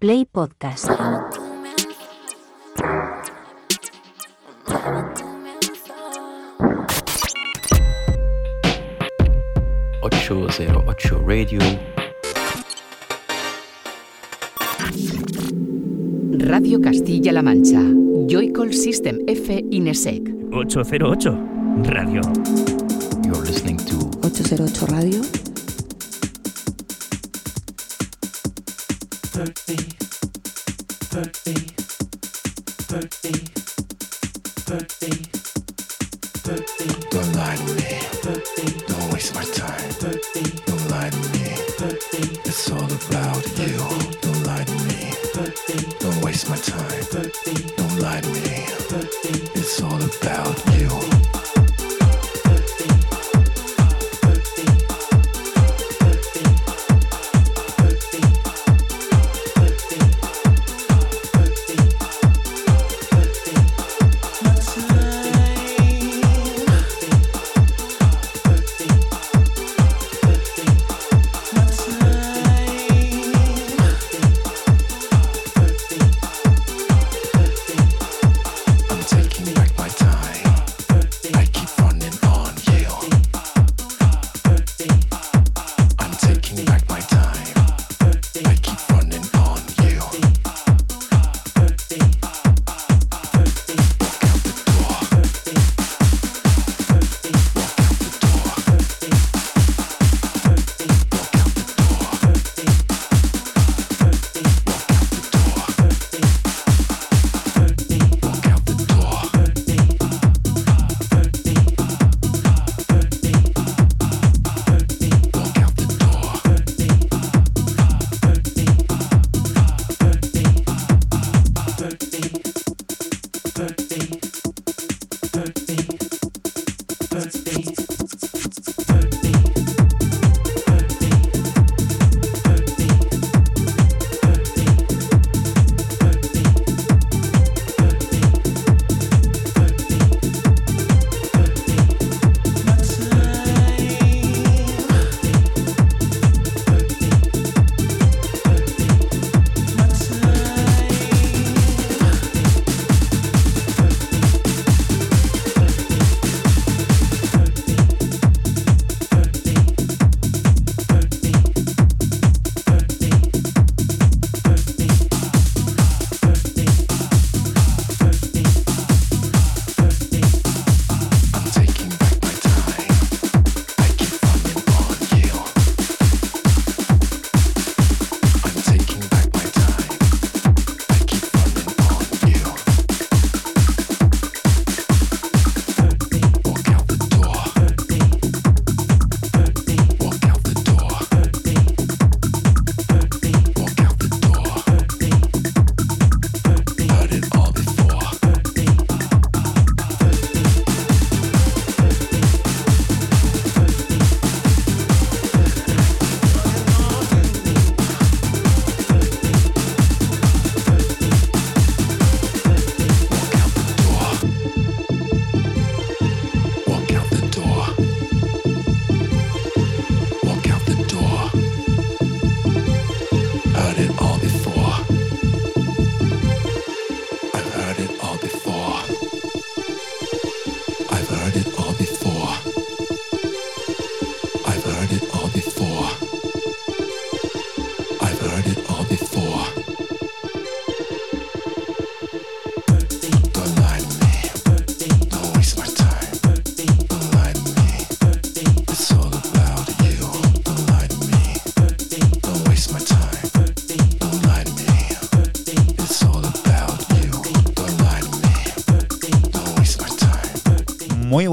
Play Podcast. 808 Radio. Radio Castilla-La Mancha. Joycall System F Inesec. 808 Radio. You're listening to 808 Radio. 30, 30,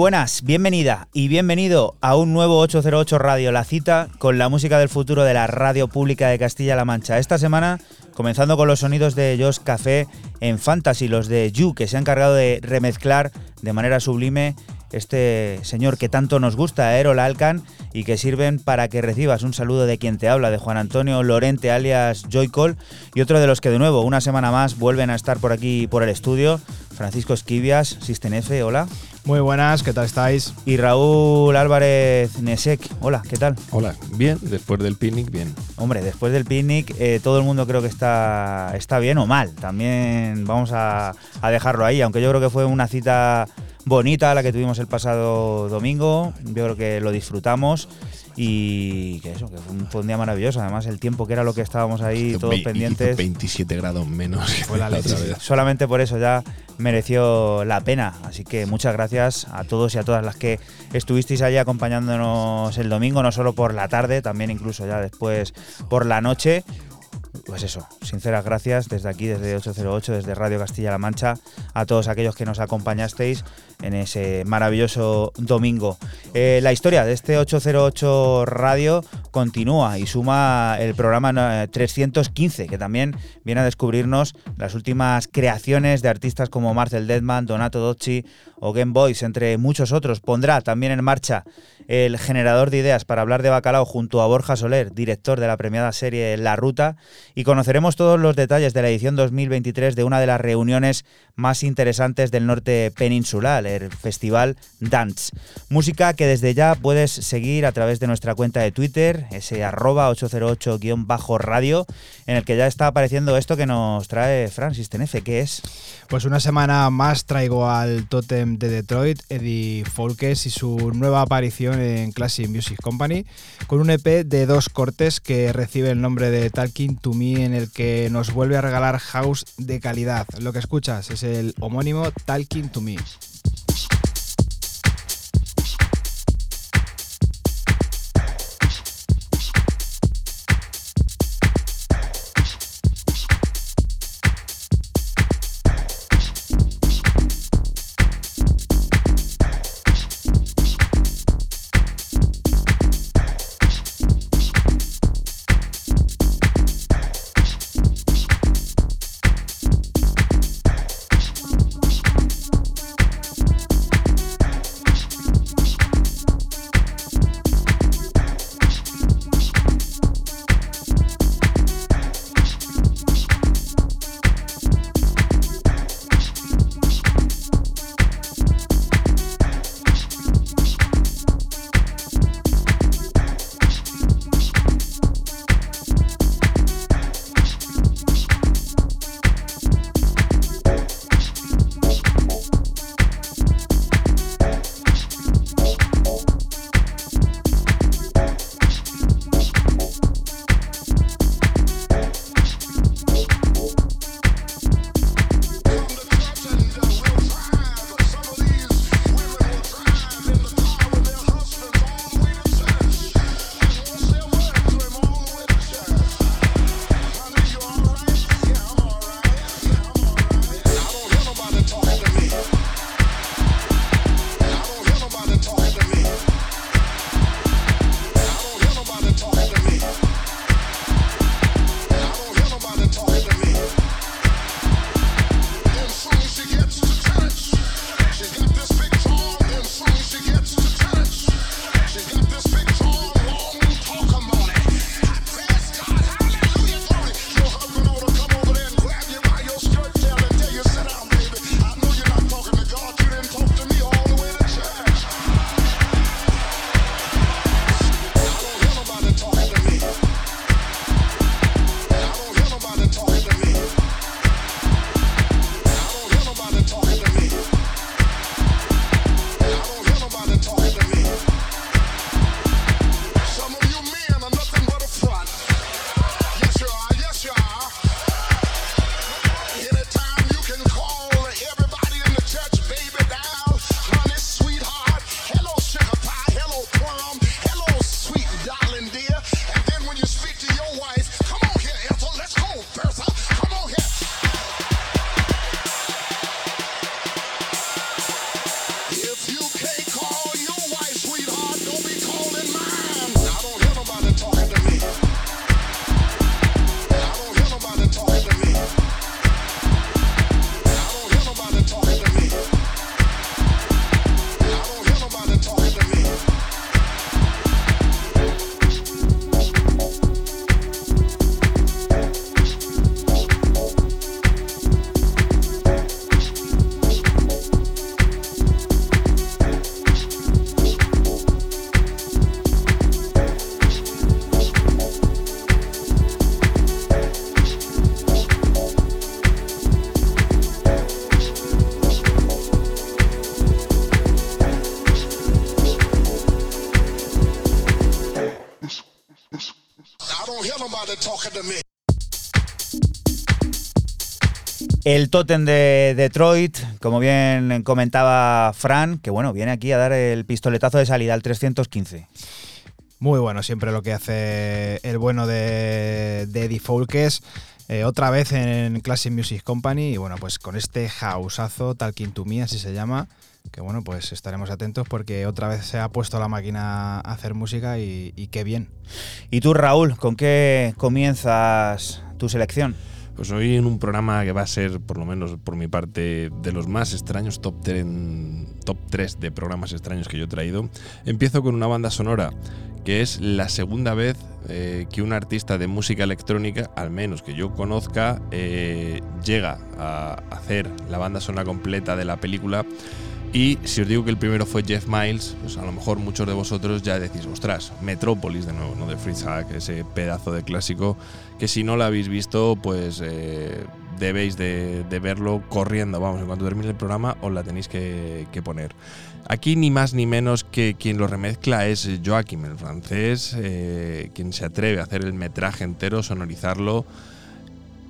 buenas, bienvenida y bienvenido a un nuevo 808 Radio, la cita con la música del futuro de la radio pública de Castilla-La Mancha. Esta semana, comenzando con los sonidos de Josh Café en Fantasy, los de You, que se han encargado de remezclar de manera sublime este señor que tanto nos gusta, Erol Alcan, y que sirven para que recibas un saludo de quien te habla, de Juan Antonio Lorente alias Joycol, y otro de los que de nuevo, una semana más, vuelven a estar por aquí por el estudio, Francisco Esquivias, System F, hola. Muy buenas, ¿qué tal estáis? Y Raúl Álvarez Nesek. Hola, ¿qué tal? Hola, bien, después del picnic, bien. Hombre, después del picnic eh, todo el mundo creo que está, está bien o mal. También vamos a, a dejarlo ahí, aunque yo creo que fue una cita bonita la que tuvimos el pasado domingo. Yo creo que lo disfrutamos y que eso, que fue un, fue un día maravilloso. Además, el tiempo que era lo que estábamos ahí todos ve- pendientes. 27 grados menos Fue la la otra leche. vez. Solamente por eso ya mereció la pena. Así que muchas gracias a todos y a todas las que estuvisteis allí acompañándonos el domingo, no solo por la tarde, también incluso ya después por la noche. Pues eso, sinceras gracias desde aquí, desde 808, desde Radio Castilla-La Mancha, a todos aquellos que nos acompañasteis en ese maravilloso domingo. Eh, la historia de este 808 Radio continúa y suma el programa eh, 315, que también viene a descubrirnos las últimas creaciones de artistas como Marcel Deadman, Donato Docci o Game Boys, entre muchos otros. Pondrá también en marcha el generador de ideas para hablar de bacalao junto a Borja Soler, director de la premiada serie La Ruta, y conoceremos todos los detalles de la edición 2023 de una de las reuniones más interesantes del norte peninsular, el Festival Dance. Música que desde ya puedes seguir a través de nuestra cuenta de Twitter, ese arroba 808-radio, en el que ya está apareciendo esto que nos trae Francis Tenefe, que es... Pues una semana más traigo al tótem de Detroit, Eddie Folkes, y su nueva aparición en Classic Music Company, con un EP de dos cortes que recibe el nombre de Talking to Me, en el que nos vuelve a regalar house de calidad. Lo que escuchas es el homónimo Talking to Me. El tótem de Detroit, como bien comentaba Fran, que bueno, viene aquí a dar el pistoletazo de salida al 315. Muy bueno siempre lo que hace el bueno de, de Eddie Folkes. eh, otra vez en Classic Music Company y bueno, pues con este houseazo, Talking to Me, así se llama, que bueno, pues estaremos atentos porque otra vez se ha puesto la máquina a hacer música y, y qué bien. Y tú, Raúl, ¿con qué comienzas tu selección? Pues hoy en un programa que va a ser, por lo menos por mi parte, de los más extraños, top 3, top 3 de programas extraños que yo he traído, empiezo con una banda sonora que es la segunda vez eh, que un artista de música electrónica, al menos que yo conozca, eh, llega a hacer la banda sonora completa de la película. Y si os digo que el primero fue Jeff Miles, pues a lo mejor muchos de vosotros ya decís, ostras, Metrópolis de nuevo, ¿no? De Fritz Hack, ese pedazo de clásico que si no lo habéis visto, pues eh, debéis de, de verlo corriendo. Vamos, en cuanto termine el programa os la tenéis que, que poner. Aquí ni más ni menos que quien lo remezcla es Joachim, el francés, eh, quien se atreve a hacer el metraje entero, sonorizarlo.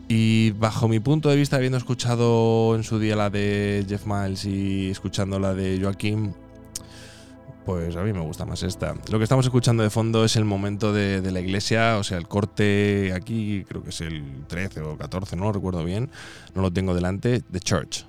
Y bajo mi punto de vista, habiendo escuchado en su día la de Jeff Miles y escuchando la de Joaquín, pues a mí me gusta más esta. Lo que estamos escuchando de fondo es el momento de, de la iglesia, o sea, el corte aquí, creo que es el 13 o 14, no lo recuerdo bien, no lo tengo delante, The Church.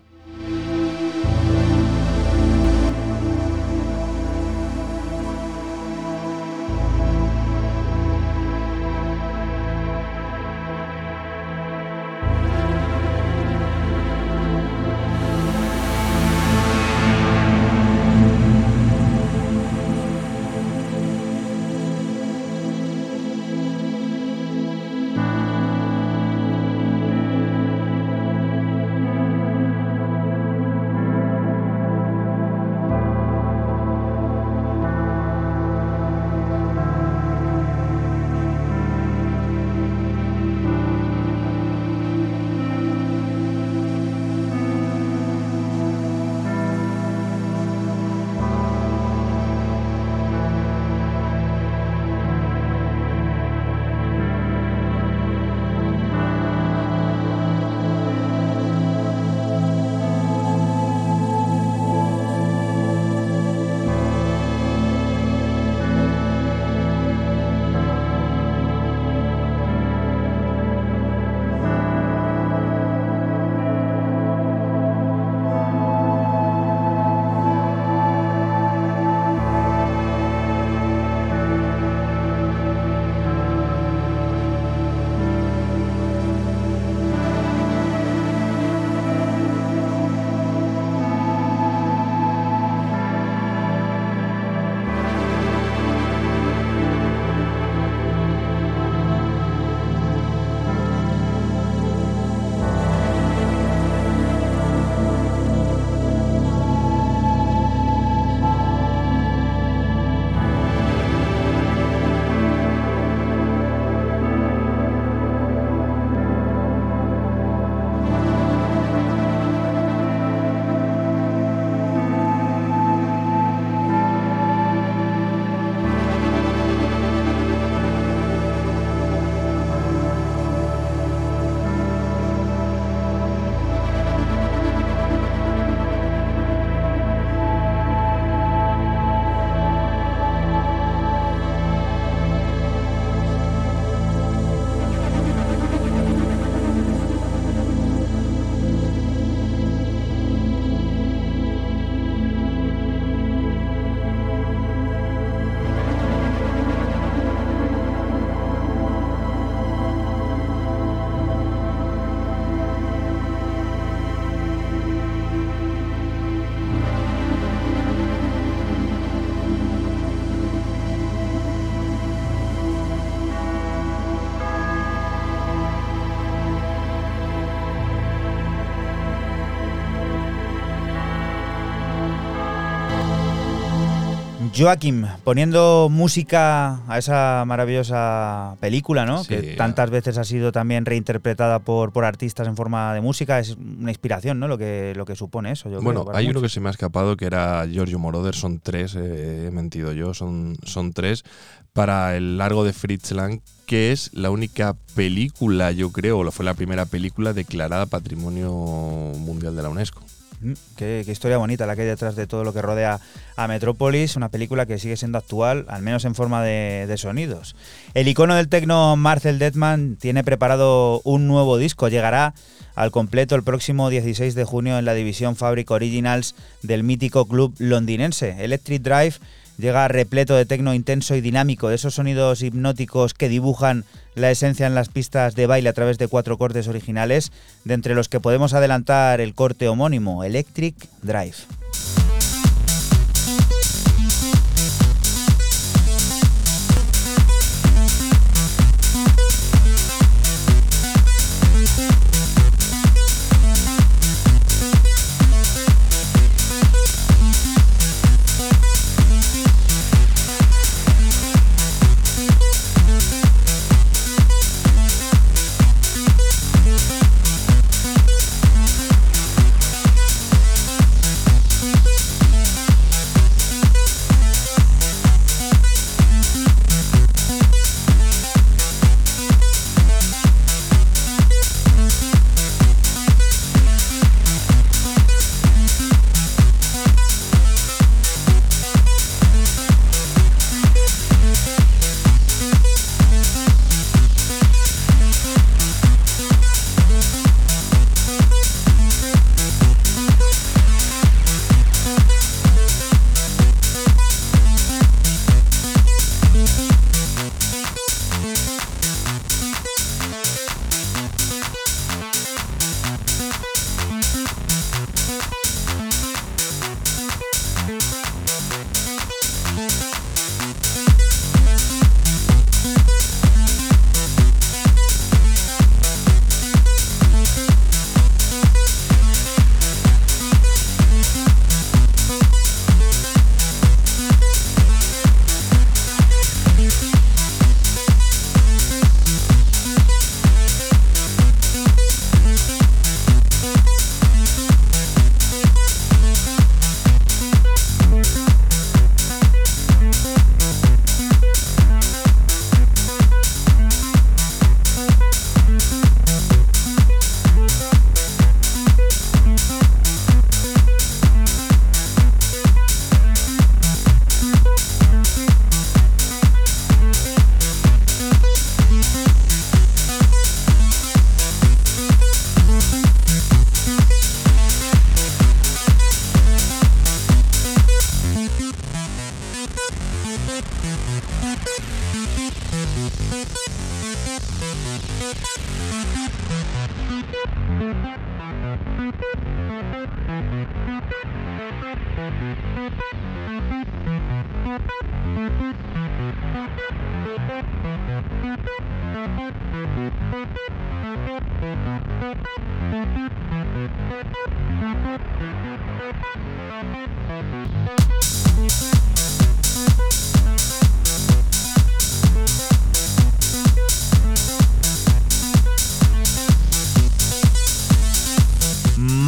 Joaquim, poniendo música a esa maravillosa película, ¿no? Sí, que tantas veces ha sido también reinterpretada por, por artistas en forma de música, es una inspiración, ¿no? Lo que, lo que supone eso. Yo Bueno, creo, hay uno que se me ha escapado que era Giorgio Moroder, son tres, eh, he mentido yo, son, son tres, para el largo de Fritz Lang, que es la única película, yo creo, o fue la primera película declarada Patrimonio Mundial de la UNESCO. Mm, Qué, historia bonita la que hay detrás de todo lo que rodea a Metrópolis, una película que sigue siendo actual, al menos en forma de, de sonidos. El icono del tecno Marcel Detman tiene preparado un nuevo disco, llegará al completo el próximo 16 de junio en la división Fabric Originals del mítico club londinense. Electric Drive llega repleto de tecno intenso y dinámico, de esos sonidos hipnóticos que dibujan la esencia en las pistas de baile a través de cuatro cortes originales, de entre los que podemos adelantar el corte homónimo, Electric Drive.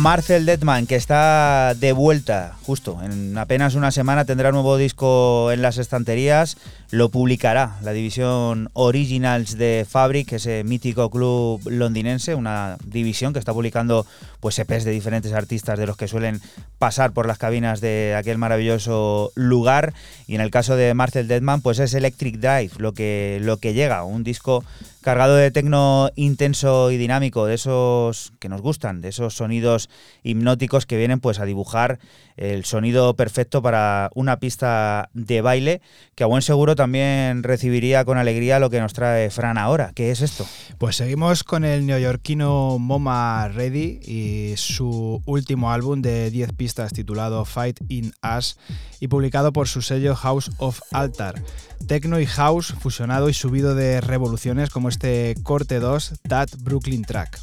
Marcel Detman, que está de vuelta, justo, en apenas una semana tendrá nuevo disco en las estanterías, lo publicará la división Originals de Fabric, ese mítico club londinense, una división que está publicando pues EPs de diferentes artistas de los que suelen pasar por las cabinas de aquel maravilloso lugar, y en el caso de Marcel Detman, pues es Electric Drive, lo que, lo que llega, un disco cargado de tecno intenso y dinámico, de esos que nos gustan, de esos sonidos hipnóticos que vienen pues a dibujar el sonido perfecto para una pista de baile que a buen seguro también recibiría con alegría lo que nos trae Fran ahora. ¿Qué es esto? Pues seguimos con el neoyorquino Moma Ready y su último álbum de 10 pistas titulado Fight in Us y publicado por su sello House of Altar. Tecno y house fusionado y subido de revoluciones como este corte 2 That Brooklyn Track.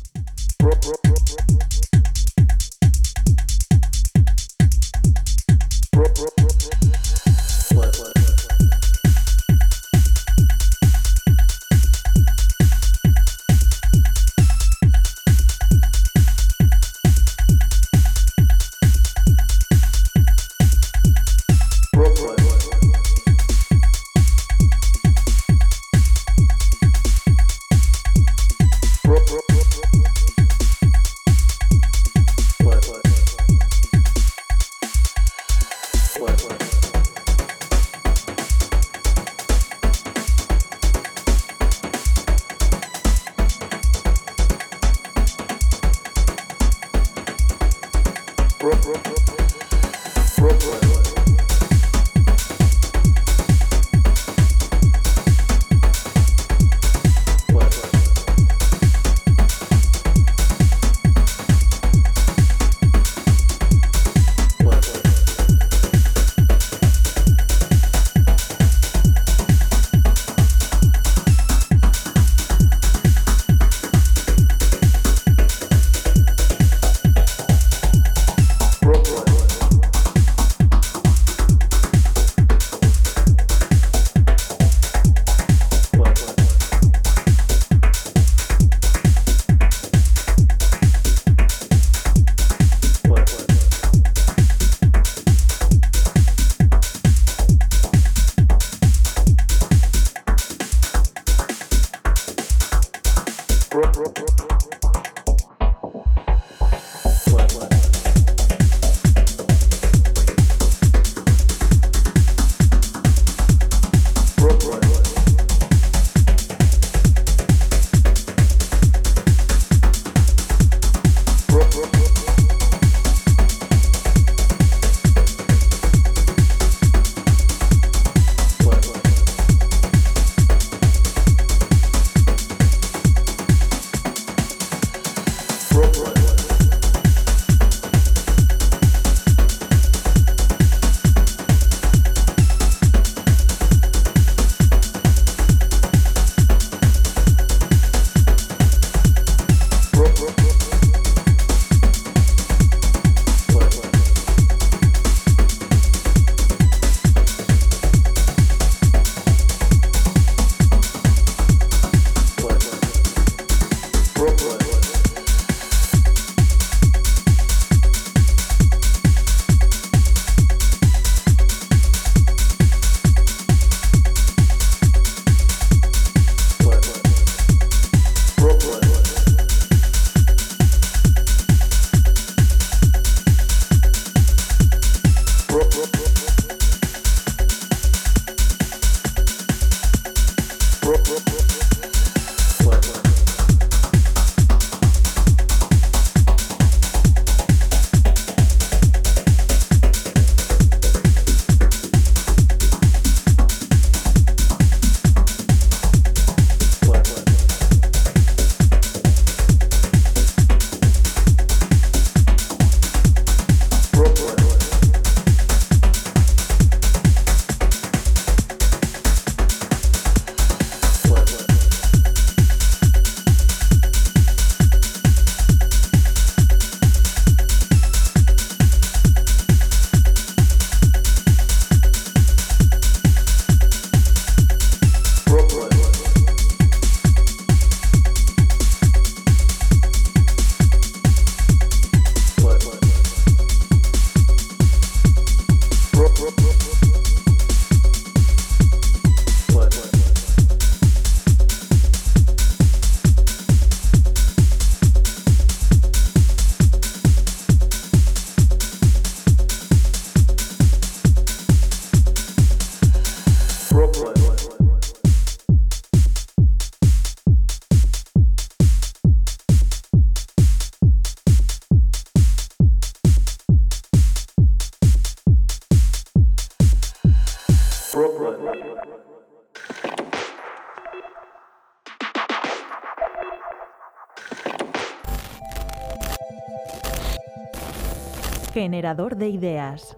Generador de ideas.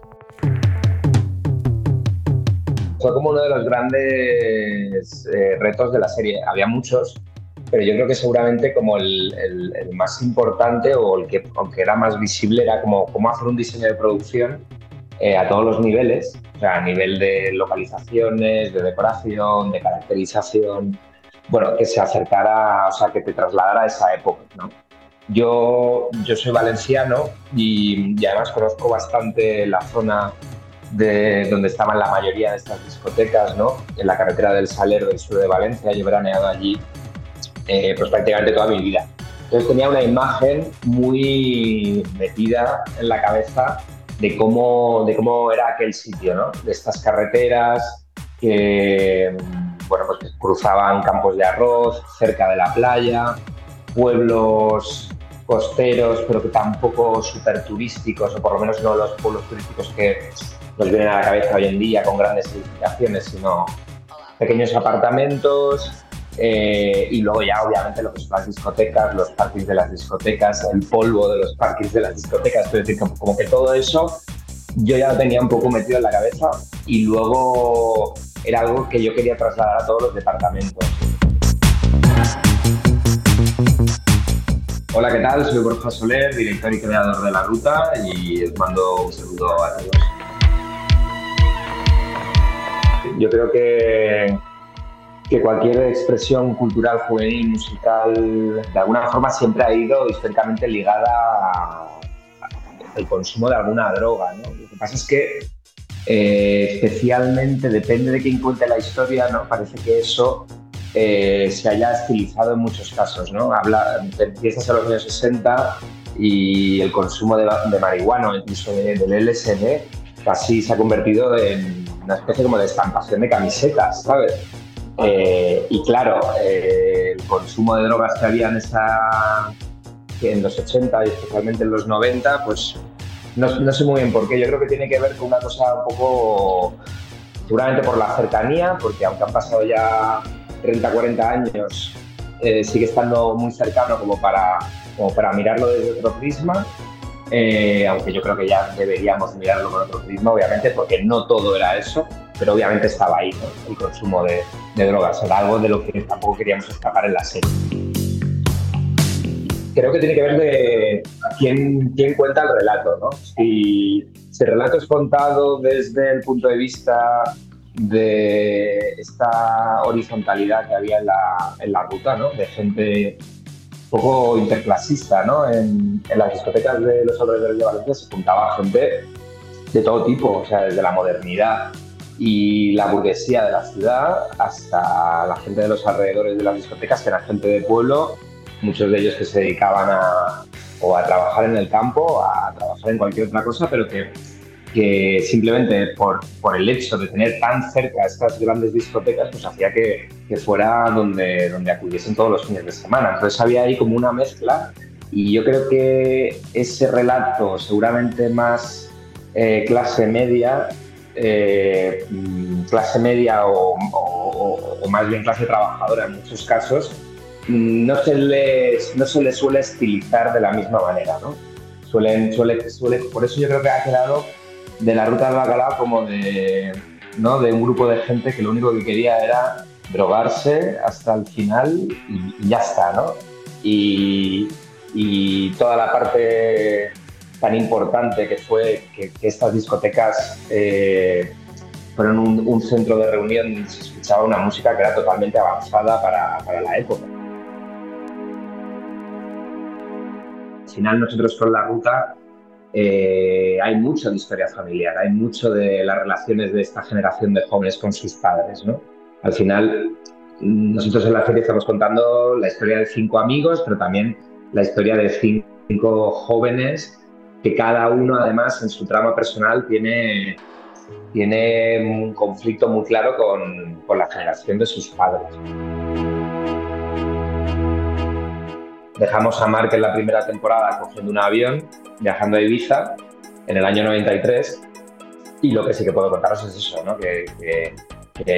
Fue como uno de los grandes eh, retos de la serie. Había muchos, pero yo creo que seguramente como el, más importante o el que aunque era más visible era como cómo hacer un diseño de producción eh, a todos los niveles, a nivel de localizaciones, de decoración, de caracterización, bueno, que se acercara, o sea, que te trasladara a esa época. Yo, yo soy valenciano y, además conozco bastante la zona de donde estaban la mayoría de estas discotecas, ¿no? En la carretera del Saler del sur de Valencia, yo he veraneado allí eh, pues prácticamente toda mi vida. Entonces tenía una imagen muy metida en la cabeza de cómo, de cómo era aquel sitio, ¿no? De estas carreteras que, bueno, pues que cruzaban campos de arroz cerca de la playa, pueblos costeros, pero que tampoco súper turísticos, o por lo menos no los pueblos turísticos que nos vienen a la cabeza hoy en día con grandes edificaciones, sino pequeños apartamentos. eh, y luego ya obviamente lo que son las discotecas, los parkings de las discotecas, el polvo de los parkings de las discotecas, es decir, como que todo eso yo ya lo tenía un poco metido en la cabeza y luego era algo que yo quería trasladar a todos los departamentos. Hola, ¿qué tal? Soy Borja Soler, director y creador de La Ruta y os mando un saludo a todos. Yo creo que, que cualquier expresión cultural, juvenil, musical, de alguna forma siempre ha ido históricamente ligada al consumo de alguna droga. ¿no? Lo que pasa es que eh, especialmente, depende de quién cuente la historia, ¿no? parece que eso eh, se haya estilizado en muchos casos. ¿no? Habla, empiezas a los años 60 y el consumo de, de marihuana incluso de- del LSD casi se ha convertido en una especie como de estampación de camisetas, ¿sabes? Eh, y claro, eh, el consumo de drogas que había en, esa, en los 80 y especialmente en los 90, pues no, no sé muy bien por qué. Yo creo que tiene que ver con una cosa un poco, seguramente por la cercanía, porque aunque han pasado ya 30, 40 años, eh, sigue estando muy cercano como para, como para mirarlo desde otro prisma. Eh, aunque yo creo que ya deberíamos mirarlo con otro prisma, obviamente, porque no todo era eso, pero obviamente estaba ahí ¿no? el consumo de, de drogas. Era algo de lo que tampoco queríamos escapar en la serie. Creo que tiene que ver de quién, quién cuenta el relato. ¿no? Si, si el relato es contado desde el punto de vista de esta horizontalidad que había en la, en la ruta, ¿no? de gente un poco interclasista, ¿no? En, las discotecas de los alrededores de Valencia se juntaba gente de todo tipo, o sea, desde la modernidad y la burguesía de la ciudad hasta la gente de los alrededores de las discotecas, que era gente de pueblo, muchos de ellos que se dedicaban a, o a trabajar en el campo, a trabajar en cualquier otra cosa, pero que, que simplemente por, por el hecho de tener tan cerca estas grandes discotecas, pues hacía que, que fuera donde, donde acudiesen todos los fines de semana. Entonces había ahí como una mezcla y yo creo que ese relato seguramente más eh, clase media, eh, mm, clase media o, más bien clase trabajadora en muchos casos, mm, no se les, no se les suele estilizar de la misma manera, ¿no? Suelen, suele, suele, por eso yo creo que ha quedado de la ruta del bacalao como de, ¿no? de un grupo de gente que lo único que quería era drogarse hasta el final y, ya está, ¿no? Y, y toda la parte tan importante que fue que, estas discotecas eh, fueron un, un centro de reunión se escuchaba una música que era totalmente avanzada para, para la época. Al final nosotros con la ruta eh, hay mucho de historia familiar, hay mucho de las relaciones de esta generación de jóvenes con sus padres. ¿no? Al final nosotros en la serie estamos contando la historia de cinco amigos, pero también la historia de cinco jóvenes que cada uno además en su trama personal tiene, tiene un conflicto muy claro con, con la generación de sus padres. Dejamos a Mark en la primera temporada cogiendo un avión, viajando a Ibiza en el año 93 y lo que sí que puedo contaros es eso, ¿no? que,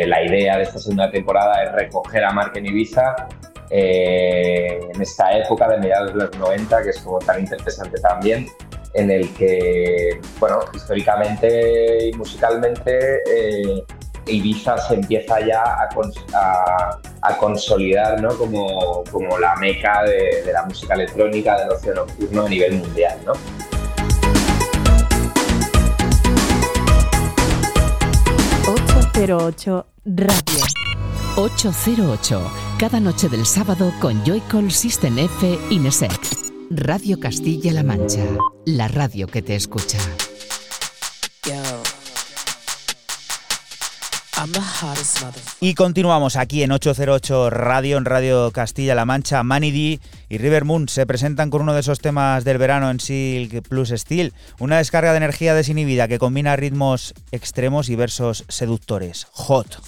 la idea de esta segunda temporada es recoger a Mark en Ibiza eh, en esta época de mediados de los 90, que es como tan interesante también, en el que, bueno, históricamente y musicalmente eh, Ibiza se empieza ya a, cons- a- a consolidar ¿no? como, como la meca de, de la música electrónica, del ocio nocturno a nivel mundial. ¿no? 808 Radio. 808, cada noche del sábado con Joycall System F Inesec. Radio Castilla-La Mancha, la radio que te escucha. Y continuamos aquí en 808 Radio, en Radio Castilla-La Mancha. Manny D y River Moon se presentan con uno de esos temas del verano en Silk Plus Steel. Una descarga de energía desinhibida que combina ritmos extremos y versos seductores. Hot.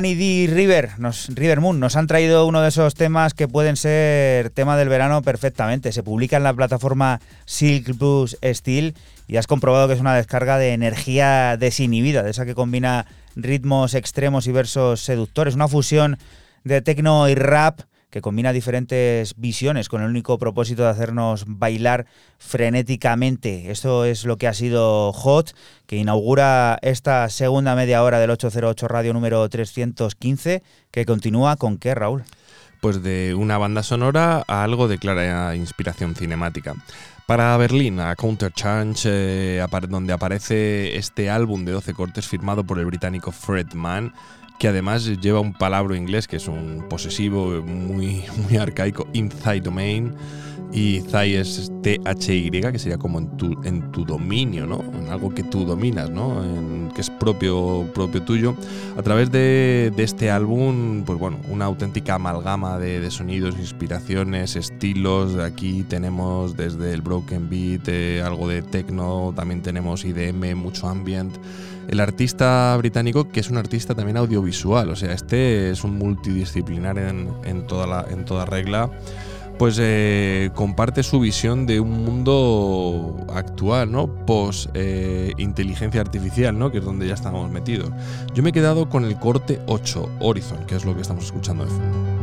Manny D River, nos, River Moon, nos han traído uno de esos temas que pueden ser tema del verano perfectamente. Se publica en la plataforma Silk Blues Steel y has comprobado que es una descarga de energía desinhibida, de esa que combina ritmos extremos y versos seductores, una fusión de techno y rap que combina diferentes visiones con el único propósito de hacernos bailar frenéticamente. Esto es lo que ha sido Hot, que inaugura esta segunda media hora del 808 Radio número 315, que continúa con qué, Raúl? Pues de una banda sonora a algo de clara inspiración cinemática. Para Berlín, a Counter Change, eh, donde aparece este álbum de 12 cortes firmado por el británico Fred Mann, que además lleva un palabra inglés que es un posesivo muy, muy arcaico, Inside Domain, y Thai es T-H-Y, que sería como en tu, en tu dominio, ¿no? En algo que tú dominas, ¿no? En- que es propio, propio tuyo. A través de, de este álbum, pues bueno, una auténtica amalgama de, de sonidos, inspiraciones, estilos. Aquí tenemos desde el broken beat, eh, algo de techno, también tenemos IDM, mucho ambient. El artista británico, que es un artista también audiovisual, o sea, este es un multidisciplinar en, en toda, la, en toda regla pues eh, comparte su visión de un mundo actual, ¿no? Post eh, inteligencia artificial, ¿no? Que es donde ya estamos metidos. Yo me he quedado con el corte 8, Horizon, que es lo que estamos escuchando de fondo.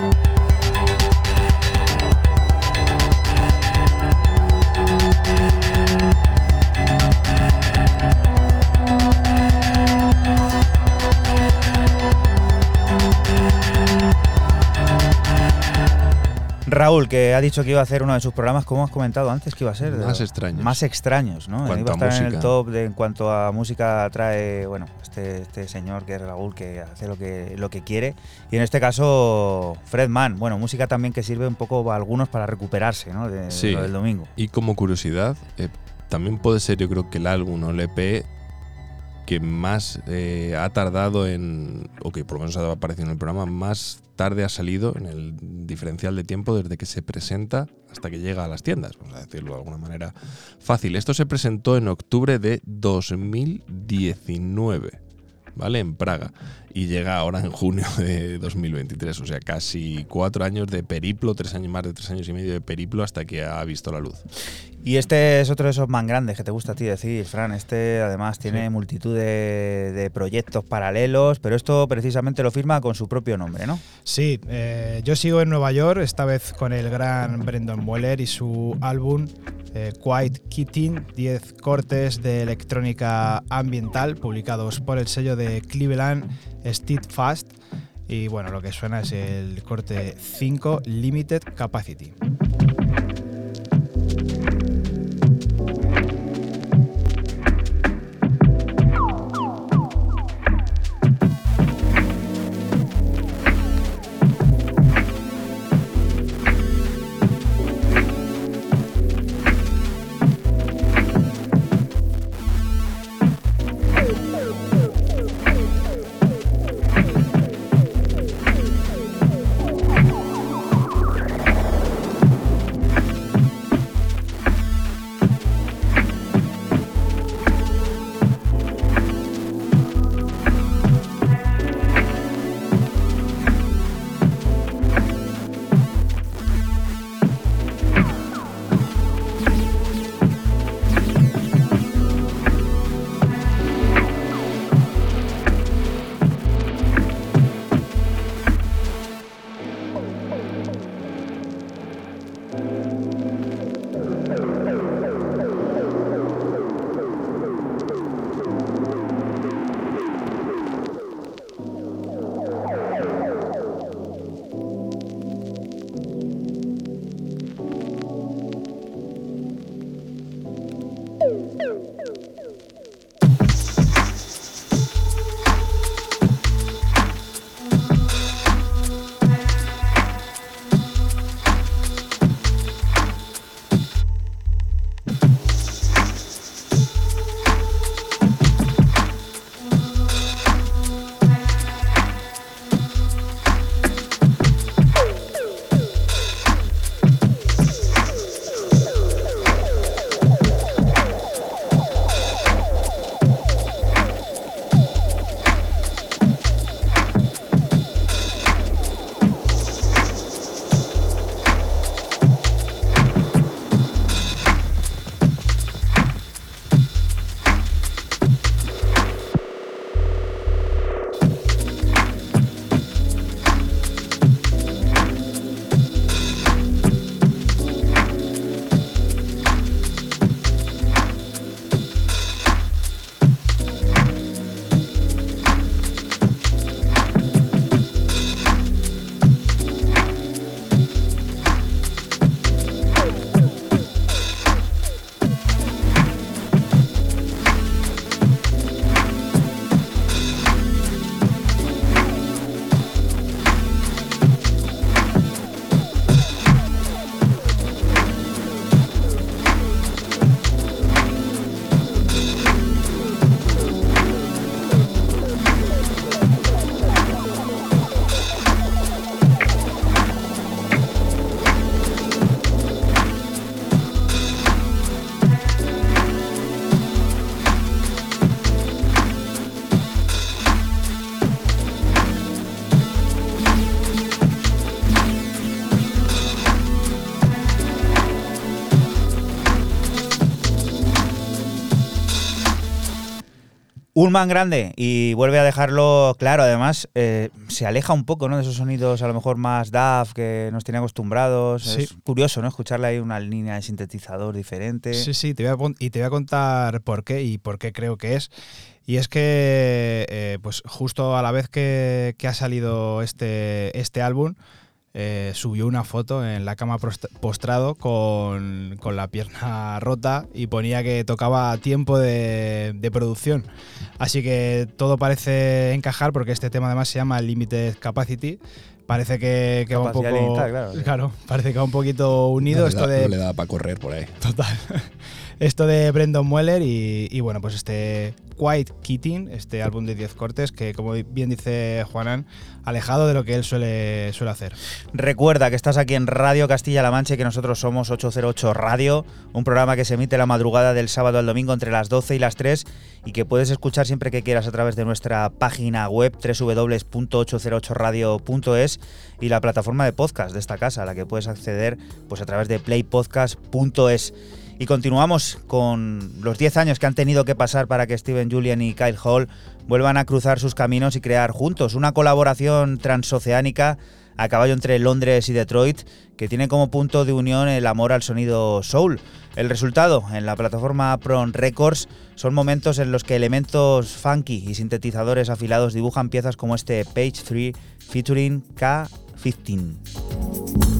thank you. Raúl, que ha dicho que iba a hacer uno de sus programas, como has comentado antes que iba a ser? Más extraños. Más extraños, ¿no? Iba a estar en el música. top de, en cuanto a música trae, bueno, este, este señor que es Raúl, que hace lo que, lo que quiere. Y en este caso, Fred Mann. Bueno, música también que sirve un poco a algunos para recuperarse, ¿no? De, de Sí. lo del domingo. Y como curiosidad, eh, también puede ser yo creo que el álbum o el EP que más eh, ha tardado en, o que por lo menos ha aparecido en el programa, más tarde ha salido en el diferencial de tiempo desde que se presenta hasta que llega a las tiendas, vamos a decirlo de alguna manera fácil. Esto se presentó en octubre de 2019, ¿vale? En Praga. Y llega ahora en junio de 2023, o sea, casi cuatro años de periplo, tres años más de tres años y medio de periplo hasta que ha visto la luz. Y este es otro de esos más grandes que te gusta a ti decir, Fran. Este además tiene Sí. multitud de, de proyectos paralelos, pero esto precisamente lo firma con su propio nombre, ¿no? Sí, eh, yo sigo en Nueva York, esta vez con el gran Brendan Weller y su álbum eh, Quiet Kitten, 10 cortes de electrónica ambiental publicados por el sello de Cleveland Steadfast. Y bueno, lo que suena es el corte 5 Limited Capacity. Un man grande y vuelve a dejarlo claro. Además, eh, se aleja un poco ¿no? de esos sonidos a lo mejor más DAF que nos tiene acostumbrados. Sí. Es curioso, ¿no? Escucharle ahí una línea de sintetizador diferente. Sí, sí, te voy a, y te voy a contar por qué y por qué creo que es. Y es que, eh, pues justo a la vez que, que ha salido este, este álbum, eh, subió una foto en la cama postrado con, con la pierna rota y ponía que tocaba tiempo de, de producción. Así que todo parece encajar porque este tema además se llama Limited Capacity. Parece que, que va un poco. limitada, claro. parece que va un poquito unido no, esto da, de no le da para correr por ahí. Total. Esto de Brendan Mueller y, bueno, pues este Quiet Keating, este álbum de 10 cortes que, como bien dice Juanan, alejado de lo que él suele, suele hacer. Recuerda que estás aquí en Radio Castilla-La Mancha y que nosotros somos 808 Radio, un programa que se emite la madrugada del sábado al domingo entre las 12 y las 3 y que puedes escuchar siempre que quieras a través de nuestra página web www.808radio.es y la plataforma de podcast de esta casa, a la que puedes acceder pues a través de playpodcast.es. Y continuamos con los 10 años que han tenido que pasar para que Steven Julian y Kyle Hall vuelvan a cruzar sus caminos y crear juntos una colaboración transoceánica a caballo entre Londres y Detroit que tiene como punto de unión el amor al sonido soul. El resultado en la plataforma Pron Records son momentos en los que elementos funky y sintetizadores afilados dibujan piezas como este Page 3 featuring K15.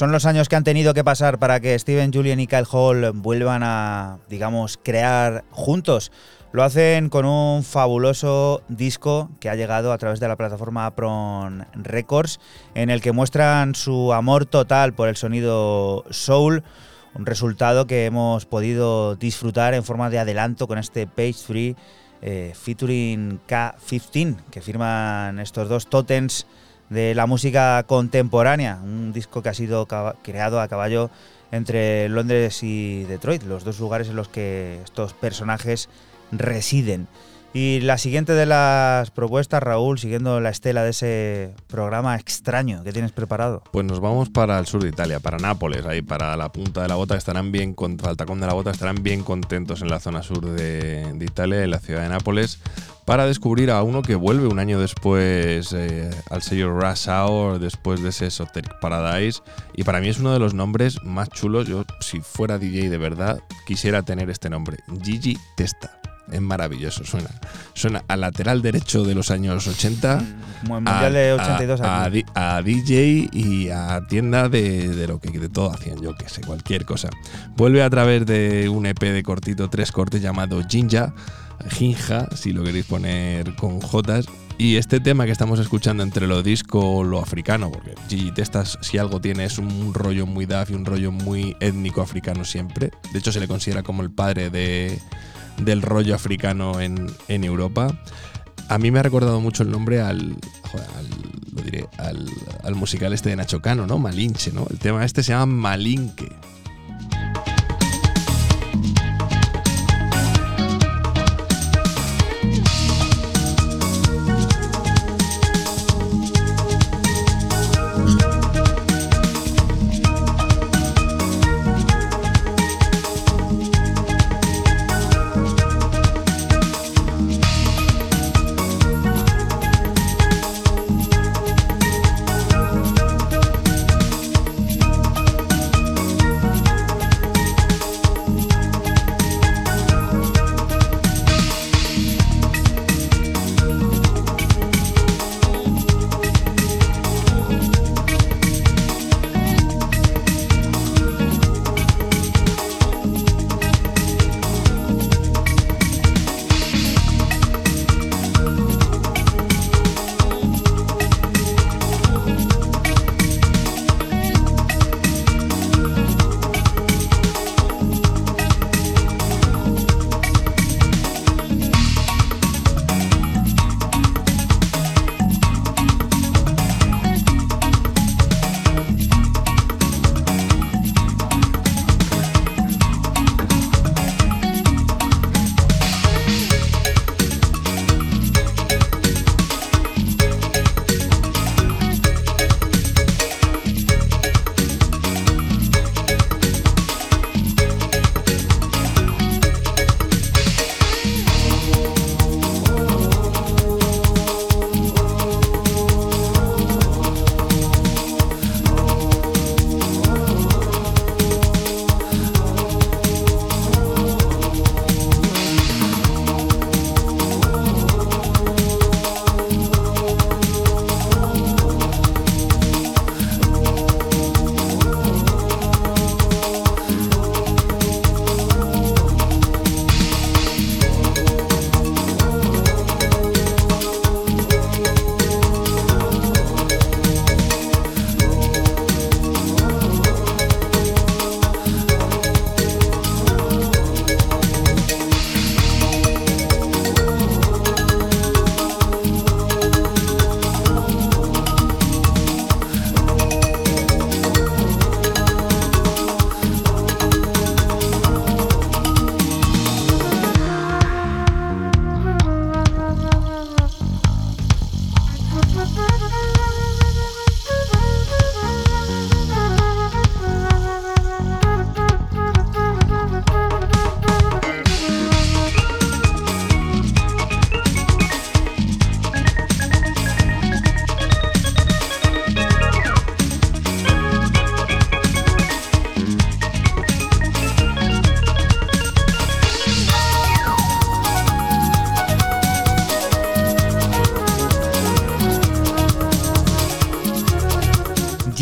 Son los años que han tenido que pasar para que Steven Julian y Kyle Hall vuelvan a, digamos, crear juntos. Lo hacen con un fabuloso disco que ha llegado a través de la plataforma Pron Records, en el que muestran su amor total por el sonido soul, un resultado que hemos podido disfrutar en forma de adelanto con este Page 3 eh, featuring K15, que firman estos dos totems de la música contemporánea, un disco que ha sido creado a caballo entre Londres y Detroit, los dos lugares en los que estos personajes residen. Y la siguiente de las propuestas, Raúl, siguiendo la estela de ese programa extraño que tienes preparado. Pues nos vamos para el sur de Italia, para Nápoles, ahí para la punta de la bota, estarán bien con, para el tacón de la bota, estarán bien contentos en la zona sur de, de Italia, en la ciudad de Nápoles, para descubrir a uno que vuelve un año después eh, al sello Rush Hour, después de ese Esoteric Paradise, y para mí es uno de los nombres más chulos. Yo, si fuera DJ de verdad, quisiera tener este nombre, Gigi Testa. Es maravilloso, suena. Suena a lateral derecho de los años 80. Como el Mundial de a- 82 a, aquí. di- a DJ y a tienda de, de lo que de todo hacían, yo que sé, cualquier cosa. Vuelve a través de un EP de cortito, tres cortes llamado Jinja, Jinja, si lo queréis poner con Jotas. Y este tema que estamos escuchando entre lo disco lo africano, porque Gigi Testas, si algo tiene, es un rollo muy daf y un rollo muy étnico africano siempre. De hecho, se le considera como el padre de, del rollo africano en, en Europa. A mí me ha recordado mucho el nombre al, al- lo diré, al musical este de Nacho Cano, ¿no? Malinche, ¿no? El tema este se llama Malinque.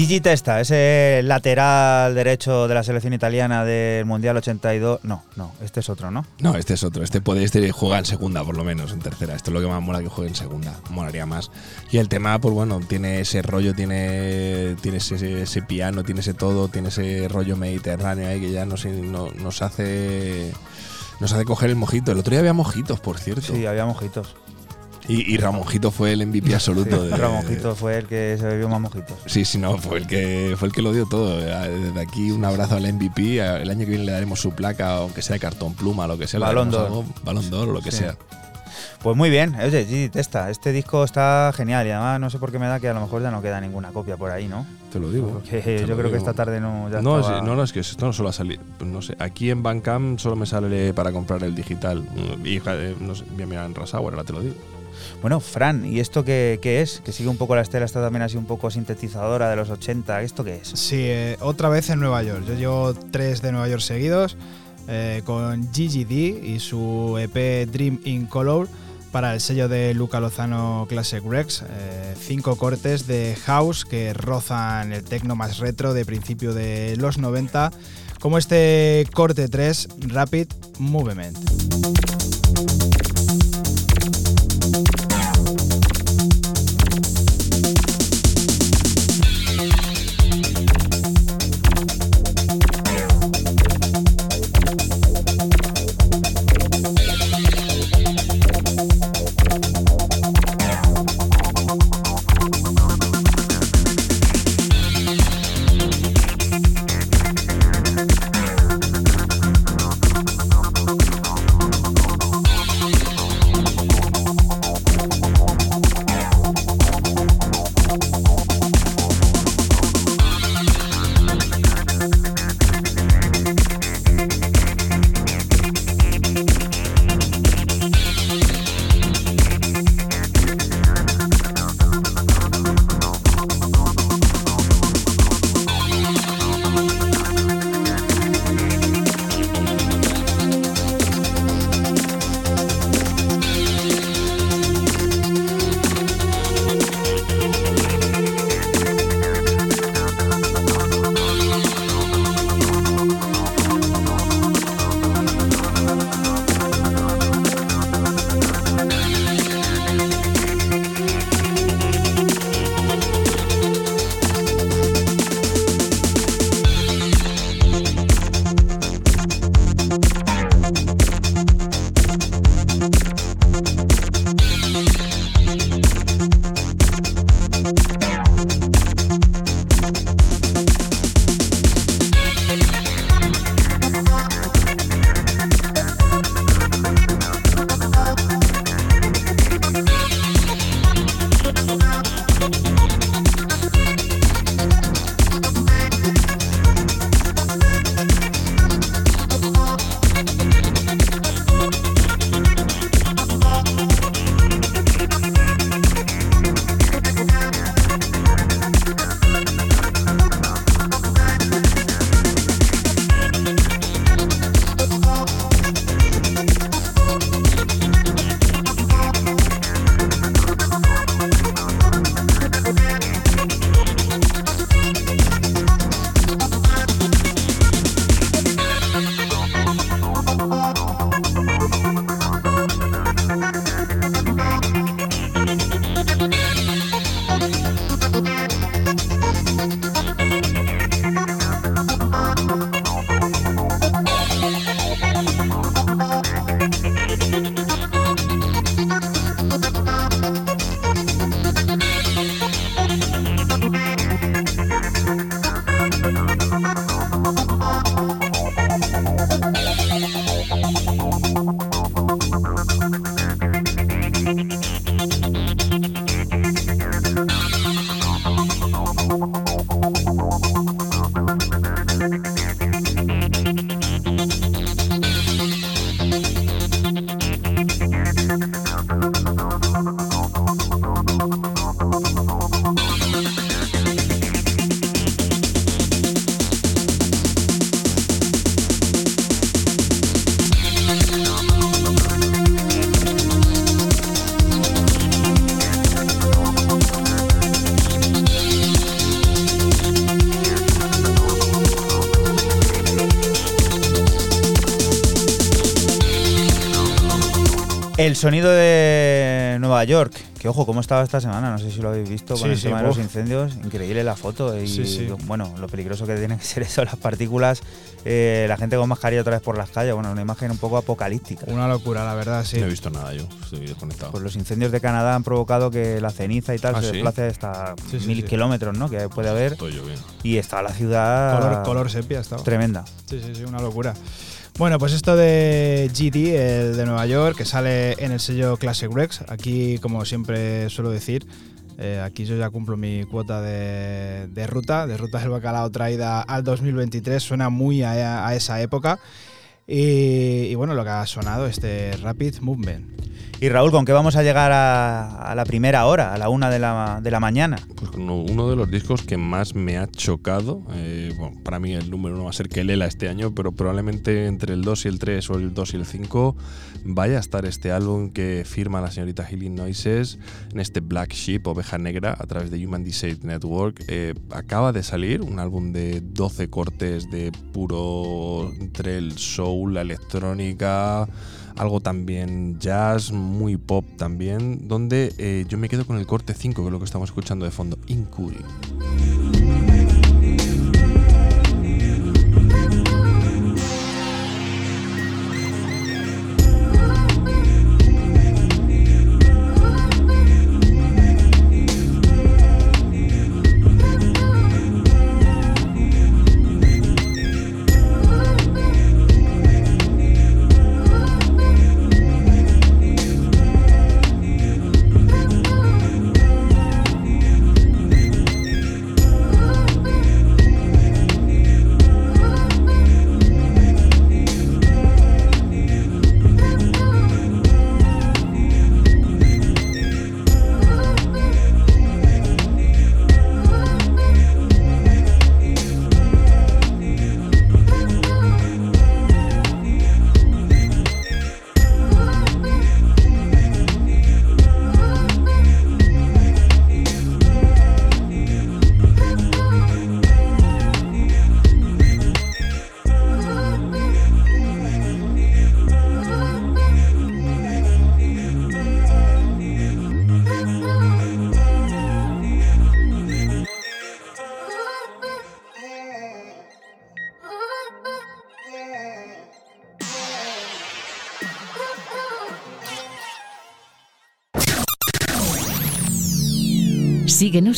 Gigi Testa, ese lateral derecho de la selección italiana del Mundial 82. No, no, este es otro, ¿no? No, este es otro. Este puede este juega en segunda, por lo menos, en tercera. Esto es lo que más mola que juegue en segunda. Molaría más. Y el tema, pues bueno, tiene ese rollo, tiene, tiene ese, ese piano, tiene ese todo, tiene ese rollo mediterráneo ahí que ya nos, no- nos hace. Nos hace coger el mojito. El otro día había mojitos, por cierto. Sí, había mojitos. Y, y Ramonjito fue el MVP absoluto. Sí, de- Ramonjito fue el que se bebió más mojitos. Sí, sí, no, fue el que fue el que lo dio todo. Desde aquí un abrazo al MVP. El año que viene le daremos su placa, aunque sea de cartón pluma, lo que sea. Balón d'Or. Balón d'Or o lo que Sí. sea. Pues muy bien, oye, Gigi Testa, este disco está genial y además no sé por qué me da que a lo mejor ya no queda ninguna copia por ahí, ¿no? Te lo digo. Porque Te yo lo creo que esta tarde no ya No, estaba- sí, no, no, es que esto no solo ha salido. No sé, aquí en Bandcamp solo me sale para comprar el digital. Y no sé, voy a mirar en Rasauer, ahora te lo digo. Bueno, Fran, ¿y esto qué, qué es? Que sigue un poco la estela, está también así un poco sintetizadora de los 80. ¿Esto qué es? Sí, eh, otra vez en Nueva York. Yo llevo tres de Nueva York seguidos eh, con GGD y su EP Dream in Color para el sello de Luca Lozano Classic Rex. Eh, cinco cortes de house que rozan el tecno más retro de principio de los 90, como este corte 3 Rapid Movement. Sonido de Nueva York, que ojo, cómo estaba esta semana, no sé si lo habéis visto con Sí, el sí, tema de los incendios, increíble la foto y Sí, sí. bueno, lo peligroso que tienen que ser eso, las partículas, eh, la gente con mascarilla otra vez por las calles, bueno, una imagen un poco apocalíptica. Una locura, la verdad, sí. No he visto nada yo, estoy desconectado. Pues los incendios de Canadá han provocado que la ceniza y tal Ah, se ¿sí? desplace hasta Sí, sí, mil sí. kilómetros, ¿no? Que puede haber. Estoy yo bien. Y está la ciudad Color, color sepia estaba. tremenda. Sí, sí, sí, una locura. Bueno, pues esto de GD, el de Nueva York, que sale en el sello Classic Rex. Aquí, como siempre suelo decir, eh, aquí yo ya cumplo mi cuota de, de ruta, de ruta del bacalao traída al 2023. Suena muy a, a esa época. Y, y bueno, lo que ha sonado, este Rapid Movement. Y Raúl, ¿con qué vamos a llegar a, a la primera hora, a la una de la, de la mañana? Pues con uno de los discos que más me ha chocado. eh, bueno, para mí el número uno va a ser Kelela este año, pero probablemente entre el 2 y el 3 o el 2 y el 5 vaya a estar este álbum que firma la señorita Healing Noises en este Black Sheep, Oveja Negra, a través de Human Design Network. Eh, acaba de salir un álbum de 12 cortes de puro entre el soul, la electrónica algo también jazz, muy pop también, donde eh, yo me quedo con el corte 5, que es lo que estamos escuchando de fondo, Incuri.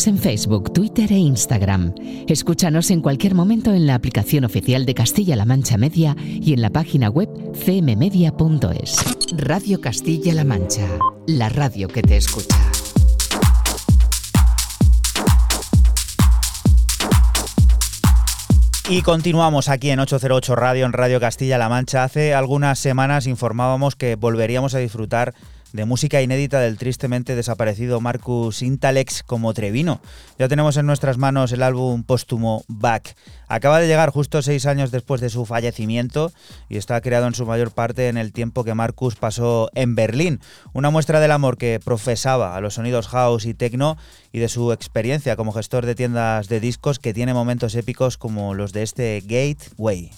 En Facebook, Twitter e Instagram. Escúchanos en cualquier momento en la aplicación oficial de Castilla-La Mancha Media y en la página web cmmedia.es. Radio Castilla-La Mancha, la radio que te escucha. Y continuamos aquí en 808 Radio, en Radio Castilla-La Mancha. Hace algunas semanas informábamos que volveríamos a disfrutar de música inédita del tristemente desaparecido Marcus Intalex como Trevino. Ya tenemos en nuestras manos el álbum póstumo Back. Acaba de llegar justo seis años después de su fallecimiento y está creado en su mayor parte en el tiempo que Marcus pasó en Berlín. Una muestra del amor que profesaba a los sonidos house y techno y de su experiencia como gestor de tiendas de discos que tiene momentos épicos como los de este Gateway.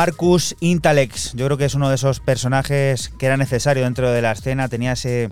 Marcus Intalex, yo creo que es uno de esos personajes que era necesario dentro de la escena, tenía ese,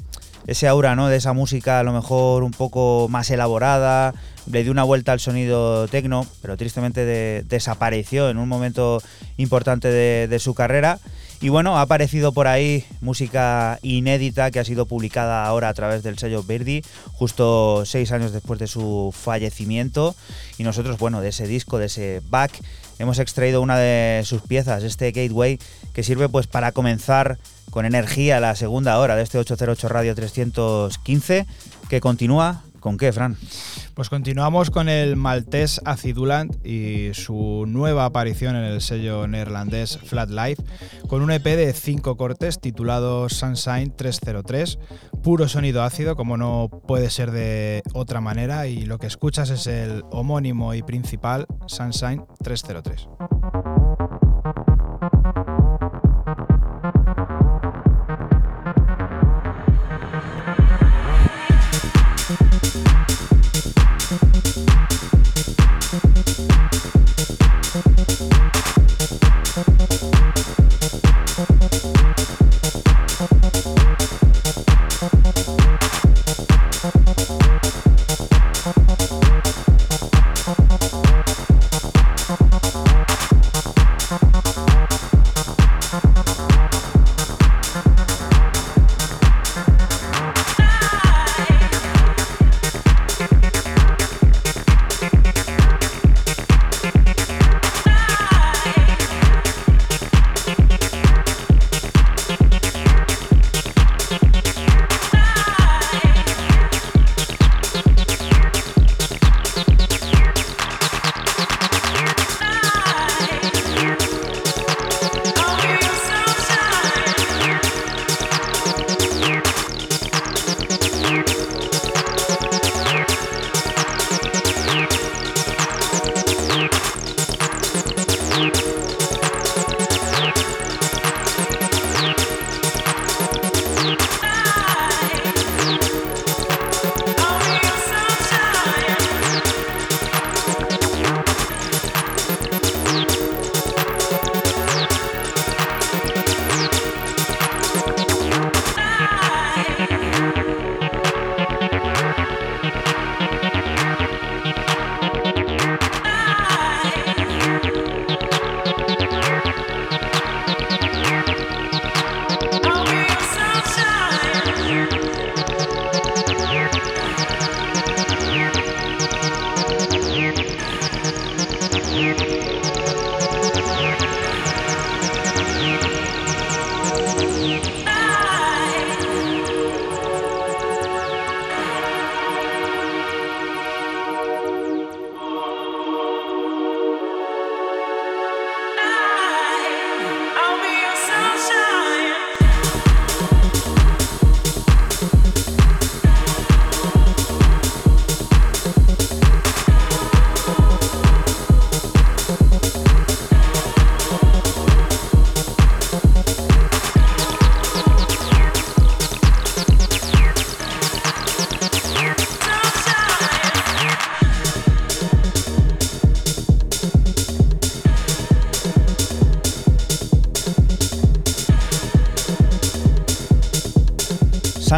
ese aura, ¿no? De esa música a lo mejor un poco más elaborada, le dio una vuelta al sonido tecno, pero tristemente de- desapareció en un momento importante de, de su carrera. Y bueno, ha aparecido por ahí música inédita que ha sido publicada ahora a través del sello Verdi, justo seis años después de su fallecimiento. Y nosotros, bueno, de ese disco, de ese back, hemos extraído una de sus piezas, este Gateway, que sirve pues para comenzar con energía la segunda hora de este 808 Radio 315, que continúa con qué, Fran? Pues continuamos con el maltés Acidulant y su nueva aparición en el sello neerlandés Flat Life, con un EP de cinco cortes titulado Sunshine 303, puro sonido ácido, como no puede ser de otra manera, y lo que escuchas es el homónimo y principal Sunshine 303.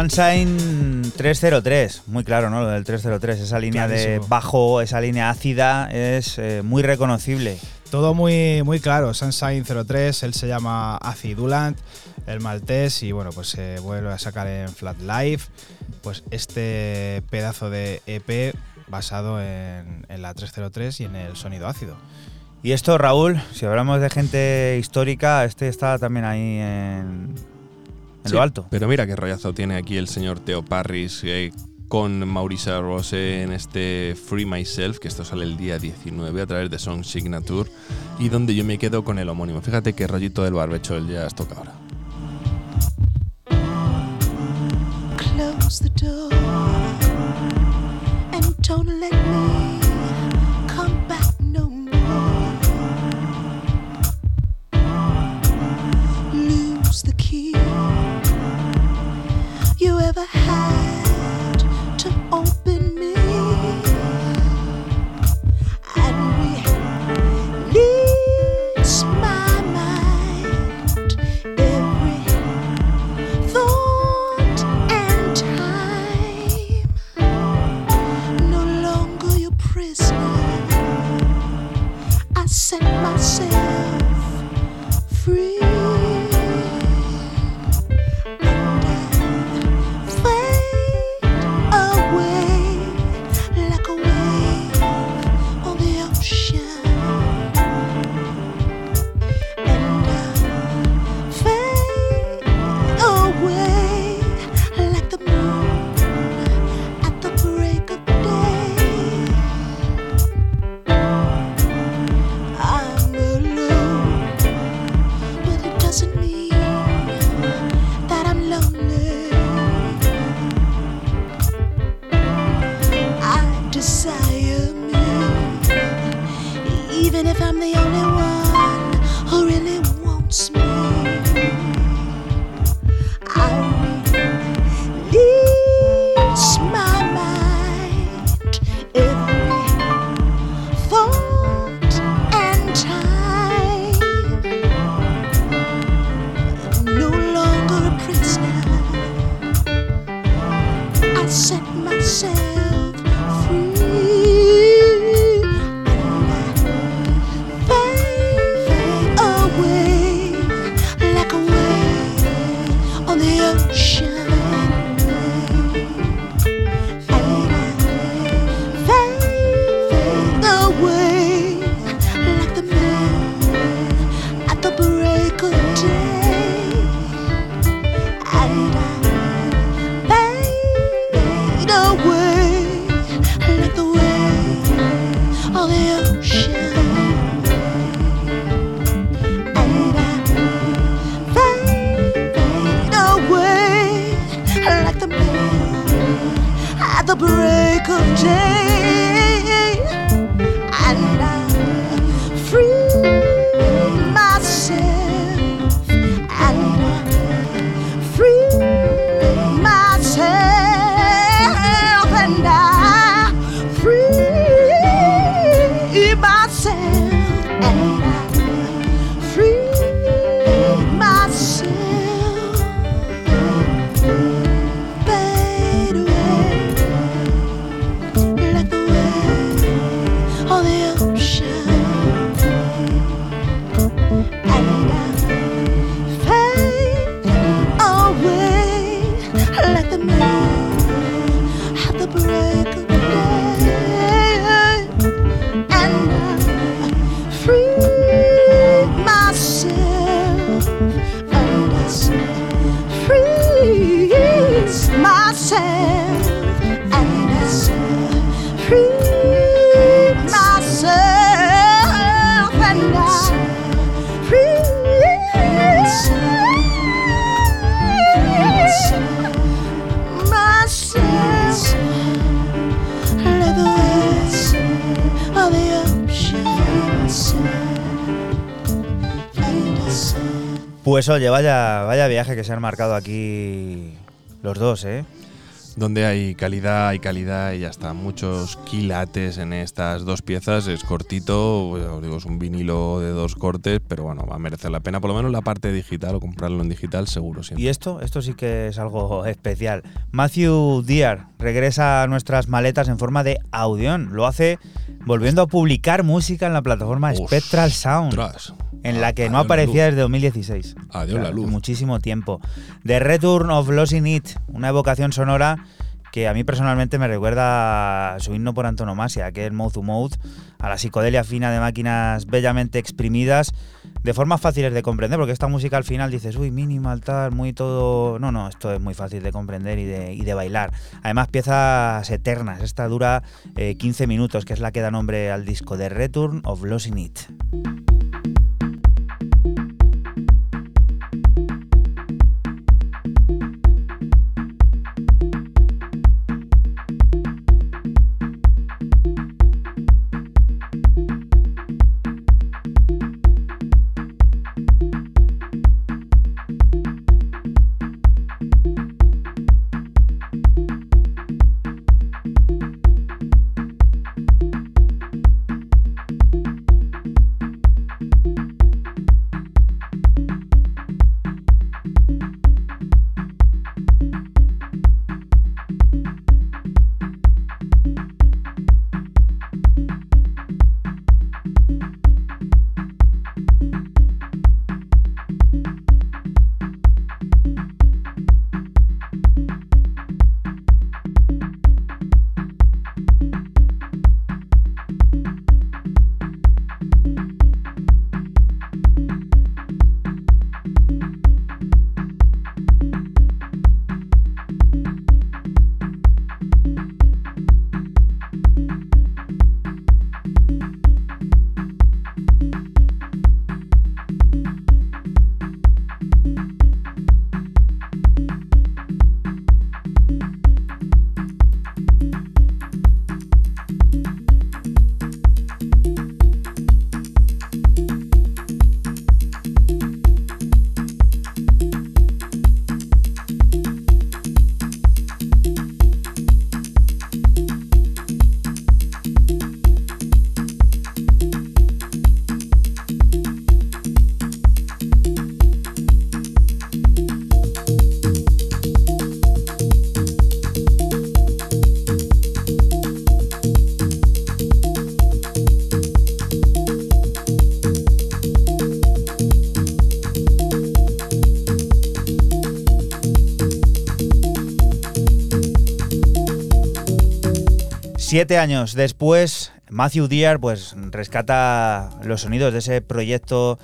Sunshine 303, muy claro, ¿no? Lo del 303, esa línea de bajo, esa línea ácida es eh, muy reconocible. Todo muy, muy claro. Sunshine 03, él se llama Acidulant, el maltés, y bueno, pues se vuelve a sacar en Flat Life. Pues este pedazo de EP basado en, en la 303 y en el sonido ácido. Y esto, Raúl, si hablamos de gente histórica, este está también ahí en, en Sí, lo alto. Pero mira qué rollazo tiene aquí el señor Theo Parris eh, con Maurisa Rose en este Free Myself, que esto sale el día 19 a través de Song Signature, y donde yo me quedo con el homónimo. Fíjate qué rollito del barbecho el jazz toca ahora. Close the door Pues oye, vaya, vaya viaje que se han marcado aquí los dos, ¿eh? Donde hay calidad, hay calidad y ya está. Muchos quilates en estas dos piezas. Es cortito, ya os digo, es un vinilo de dos cortes, pero bueno, va a merecer la pena. Por lo menos la parte digital o comprarlo en digital, seguro siempre. Y esto, esto sí que es algo especial. Matthew Dear regresa a nuestras maletas en forma de audión. Lo hace volviendo a publicar música en la plataforma Spectral Sound. Ostras. En la que no aparecía desde 2016. Adiós la luz. Muchísimo tiempo. The Return of Losing It, una evocación sonora que a mí personalmente me recuerda a su himno por antonomasia, que es Mouth to Mouth, a la psicodelia fina de máquinas bellamente exprimidas, de formas fáciles de comprender, porque esta música al final dices, uy, minimal, tal, muy todo... No, no, esto es muy fácil de comprender y de, y de bailar. Además, piezas eternas. Esta dura eh, 15 minutos, que es la que da nombre al disco, The Return of Losing It. Siete años después, Matthew Dear pues, rescata los sonidos de ese proyecto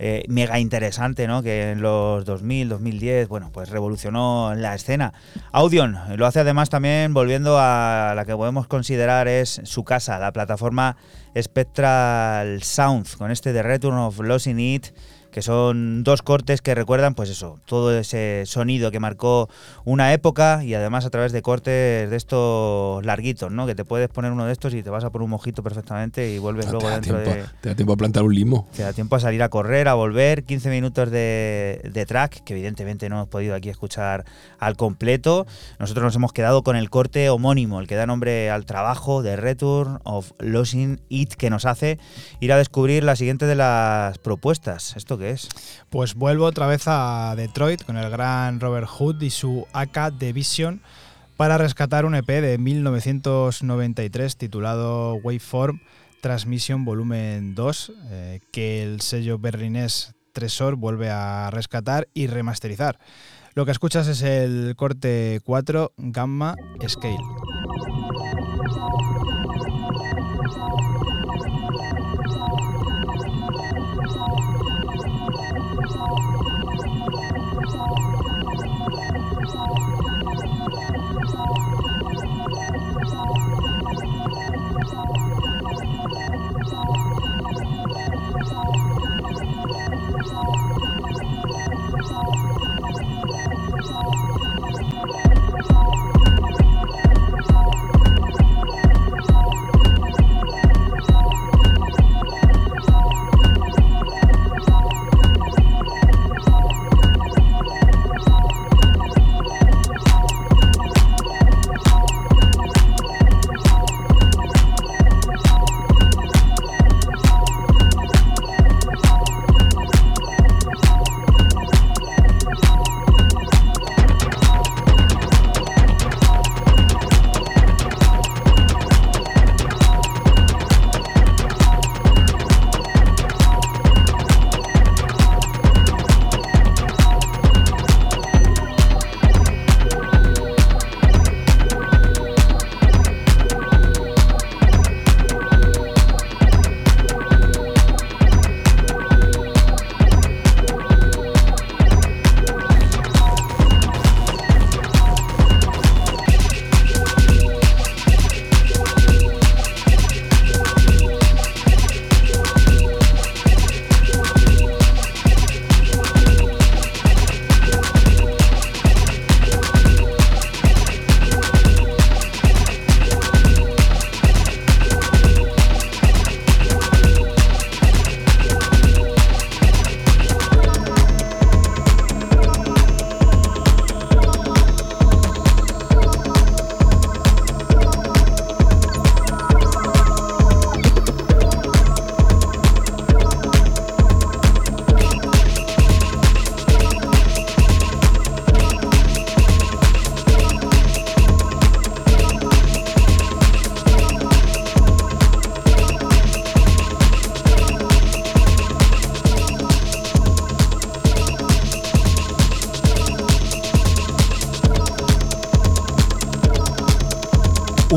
eh, mega interesante, ¿no? Que en los 2000, 2010, bueno, pues revolucionó la escena. Audion lo hace además también volviendo a la que podemos considerar es su casa, la plataforma Spectral Sound, con este The Return of Losing It, que son dos cortes que recuerdan, pues eso, todo ese sonido que marcó una época y además a través de cortes de estos larguitos, ¿no? Que te puedes poner uno de estos y te vas a por un mojito perfectamente y vuelves te, luego da dentro tiempo, de... te da tiempo a plantar un limo. Te da tiempo a salir a correr, a volver, 15 minutos de, de track, que evidentemente no hemos podido aquí escuchar al completo. Nosotros nos hemos quedado con el corte homónimo, el que da nombre al trabajo de Return of Losing It, que nos hace ir a descubrir la siguiente de las propuestas. ¿Esto es? Pues vuelvo otra vez a Detroit con el gran Robert Hood y su AK Division para rescatar un EP de 1993 titulado Waveform Transmission Volumen 2, eh, que el sello berlinés Tresor vuelve a rescatar y remasterizar. Lo que escuchas es el corte 4 Gamma Scale.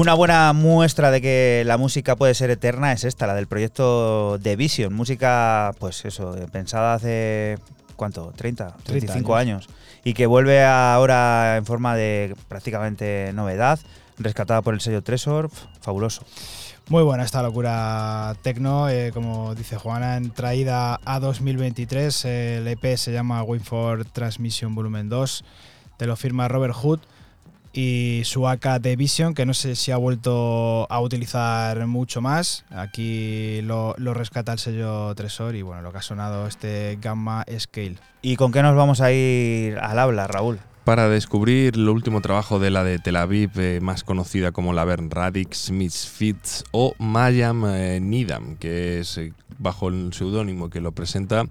Una buena muestra de que la música puede ser eterna es esta, la del proyecto The Vision. Música, pues eso, pensada hace, ¿cuánto? 30, 35 años. Y que vuelve ahora en forma de prácticamente novedad, rescatada por el sello Tresor. Fabuloso. Muy buena esta locura tecno, eh, como dice Juana, en traída a 2023. eh, el EP se llama Wait for Transmission Volumen 2. Te lo firma Robert Hood y su AK de Vision, que no sé si ha vuelto a utilizar mucho más. Aquí lo, lo rescata el sello Tresor y bueno, lo que ha sonado este Gamma Scale. ¿Y con qué nos vamos a ir al habla, Raúl? Para descubrir el último trabajo de la de Tel Aviv, eh, más conocida como Laverne Radix, Misfits o Mayam eh, Nidam, que es eh, bajo el seudónimo que lo presenta.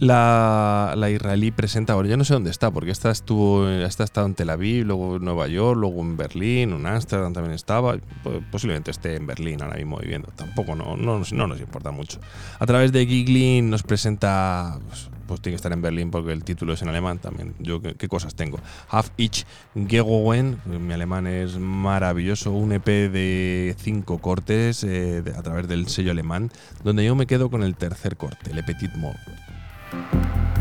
La, israelí presenta, bueno, yo no sé dónde está, porque esta estuvo, esta ha estado en Tel Aviv, luego en Nueva York, luego en Berlín, en Ámsterdam también estaba, po- posiblemente esté en Berlín ahora mismo viviendo, tampoco no, no, no nos importa mucho. A través de Giglin nos presenta, pues, pues tiene que estar en Berlín porque el título es en alemán también, yo qué, qué cosas tengo. Half Ich Gegowen, mi alemán es maravilloso, un EP de cinco cortes eh, a través del sello alemán, donde yo me quedo con el tercer corte, Le Petit Mort. Palabra.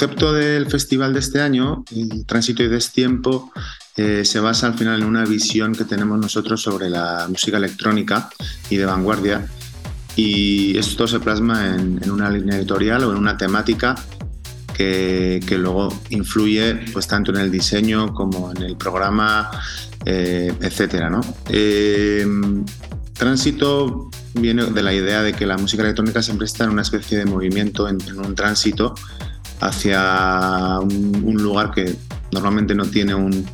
Concepto del festival de este año, Tránsito y Destiempo, eh, se basa al final en una visión que tenemos nosotros sobre la música electrónica y de vanguardia. Y esto se plasma en, en una línea editorial o en una temática que, que luego influye pues, tanto en el diseño como en el programa, eh, etcétera, ¿no? Eh, tránsito viene de la idea de que la música electrónica siempre está en una especie de movimiento, en, en un tránsito hacia un, lugar que normalmente no tiene un,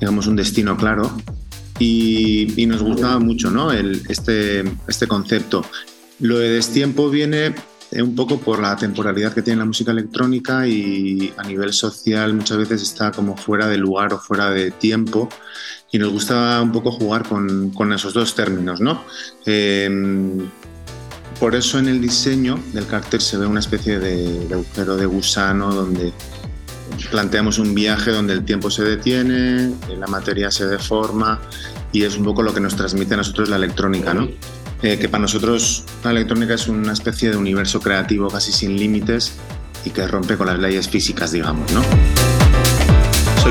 digamos, un destino claro. Y, nos gustaba mucho ¿no? El, este, este concepto. Lo de destiempo viene un poco por la temporalidad que tiene la música electrónica y a nivel social muchas veces está como fuera de lugar o fuera de tiempo y nos gusta un poco jugar con, con esos dos términos, ¿no? Eh, por eso en el diseño del cartel se ve una especie de, agujero de gusano donde planteamos un viaje donde el tiempo se detiene, la materia se deforma y es un poco lo que nos transmite a nosotros la electrónica, ¿no? Eh, que para nosotros la electrónica es una especie de universo creativo casi sin límites y que rompe con las leyes físicas, digamos, ¿no?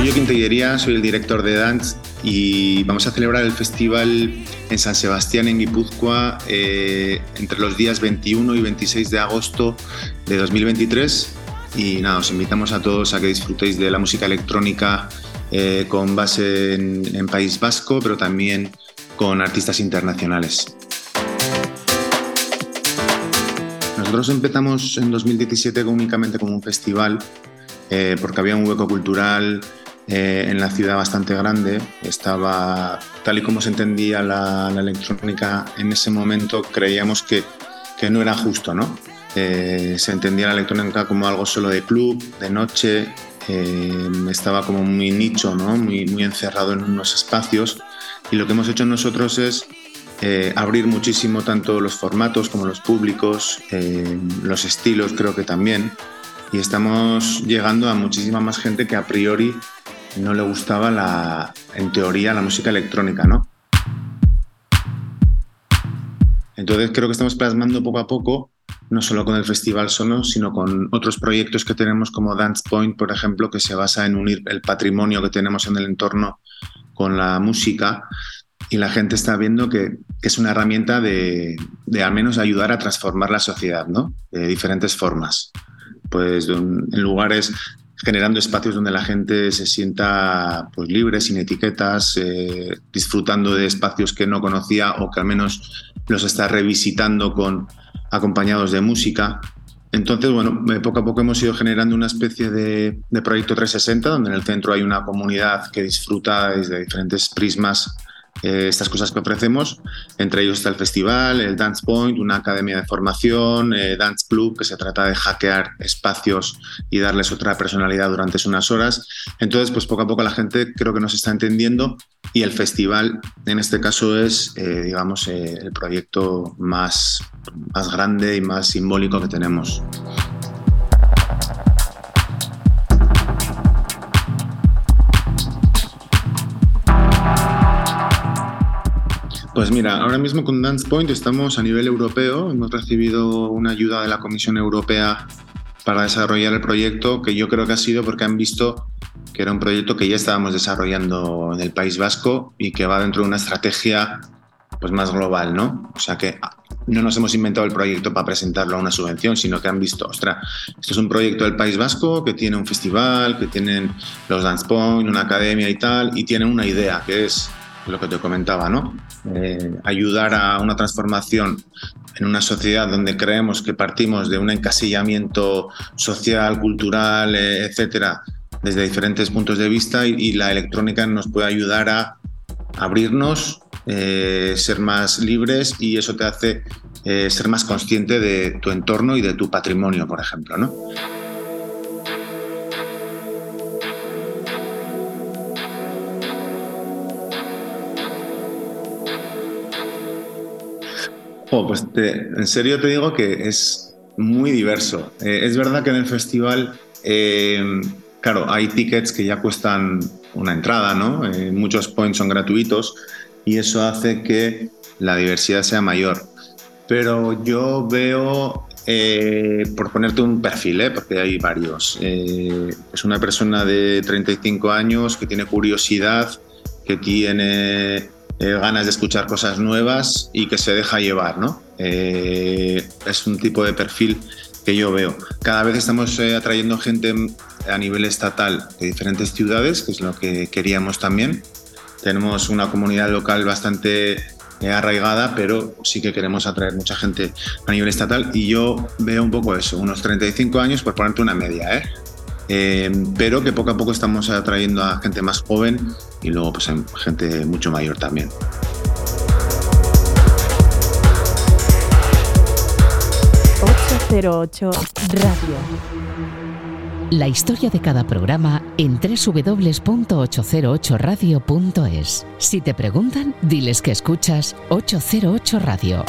Soy yo Quintillería, soy el director de Dance y vamos a celebrar el festival en San Sebastián, en Guipúzcoa, eh, entre los días 21 y 26 de agosto de 2023. Y nada, os invitamos a todos a que disfrutéis de la música electrónica eh, con base en, en País Vasco, pero también con artistas internacionales. Nosotros empezamos en 2017 únicamente como un festival, eh, porque había un hueco cultural eh, en la ciudad bastante grande. Estaba, tal y como se entendía la, la electrónica en ese momento, creíamos que, que no era justo, ¿no? Eh, se entendía la electrónica como algo solo de club, de noche, eh, estaba como muy nicho, ¿no? muy, muy encerrado en unos espacios. Y lo que hemos hecho nosotros es eh, abrir muchísimo tanto los formatos como los públicos, eh, los estilos creo que también. Y estamos llegando a muchísima más gente que a priori no le gustaba la, en teoría la música electrónica, ¿no? Entonces creo que estamos plasmando poco a poco, no solo con el Festival Sonos, sino con otros proyectos que tenemos como Dance Point, por ejemplo, que se basa en unir el patrimonio que tenemos en el entorno con la música y la gente está viendo que, que es una herramienta de, de, al menos ayudar a transformar la sociedad, ¿no? De diferentes formas. Pues en lugares generando espacios donde la gente se sienta pues, libre, sin etiquetas, eh, disfrutando de espacios que no conocía o que al menos los está revisitando con acompañados de música. Entonces, bueno, poco a poco hemos ido generando una especie de, de proyecto 360, donde en el centro hay una comunidad que disfruta desde diferentes prismas eh, estas cosas que ofrecemos. Entre ellos está el festival, el Dance Point, una academia de formación, eh, Dance Club, que se trata de hackear espacios y darles otra personalidad durante unas horas. Entonces, pues poco a poco la gente creo que nos está entendiendo y el festival, en este caso, es, eh, digamos, eh, el proyecto más, más grande y más simbólico que tenemos. Pues mira, ahora mismo con Dance Point estamos a nivel europeo. Hemos recibido una ayuda de la Comisión Europea para desarrollar el proyecto, que yo creo que ha sido porque han visto que era un proyecto que ya estábamos desarrollando en el País Vasco y que va dentro de una estrategia pues más global, ¿no? O sea que no nos hemos inventado el proyecto para presentarlo a una subvención, sino que han visto, ostras, esto es un proyecto del País Vasco que tiene un festival, que tienen los Dance Point, una academia y tal, y tienen una idea que es lo que te comentaba, ¿no? Eh, ayudar a una transformación en una sociedad donde creemos que partimos de un encasillamiento social, cultural, eh, etcétera, desde diferentes puntos de vista y, y, la electrónica nos puede ayudar a abrirnos, eh, ser más libres y eso te hace ser más consciente de tu entorno y de tu patrimonio, por ejemplo, ¿no? Oh, pues en serio te digo que es muy diverso. Eh, es verdad que en el festival eh, claro, hay tickets que ya cuestan una entrada, ¿no? Eh, muchos points son gratuitos y eso hace que la diversidad sea mayor. Pero yo veo, por ponerte un perfil, porque hay varios, es una persona de 35 años que tiene curiosidad, que tiene eh, ganas de escuchar cosas nuevas y que se deja llevar, ¿no? Eh, es un tipo de perfil que yo veo. Cada vez estamos eh, atrayendo gente a nivel estatal de diferentes ciudades, que es lo que queríamos también. Tenemos una comunidad local bastante arraigada, pero sí que queremos atraer mucha gente a nivel estatal y yo veo un poco eso, unos 35 años por ponerte una media, ¿eh? Eh, pero que poco a poco estamos atrayendo a gente más joven y luego pues a gente mucho mayor también. ...808 Radio. La historia de cada programa en www.808radio.es. Si te preguntan, diles que escuchas 808 Radio.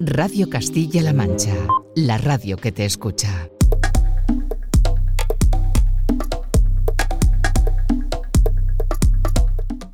Radio Castilla-La Mancha, la radio que te escucha.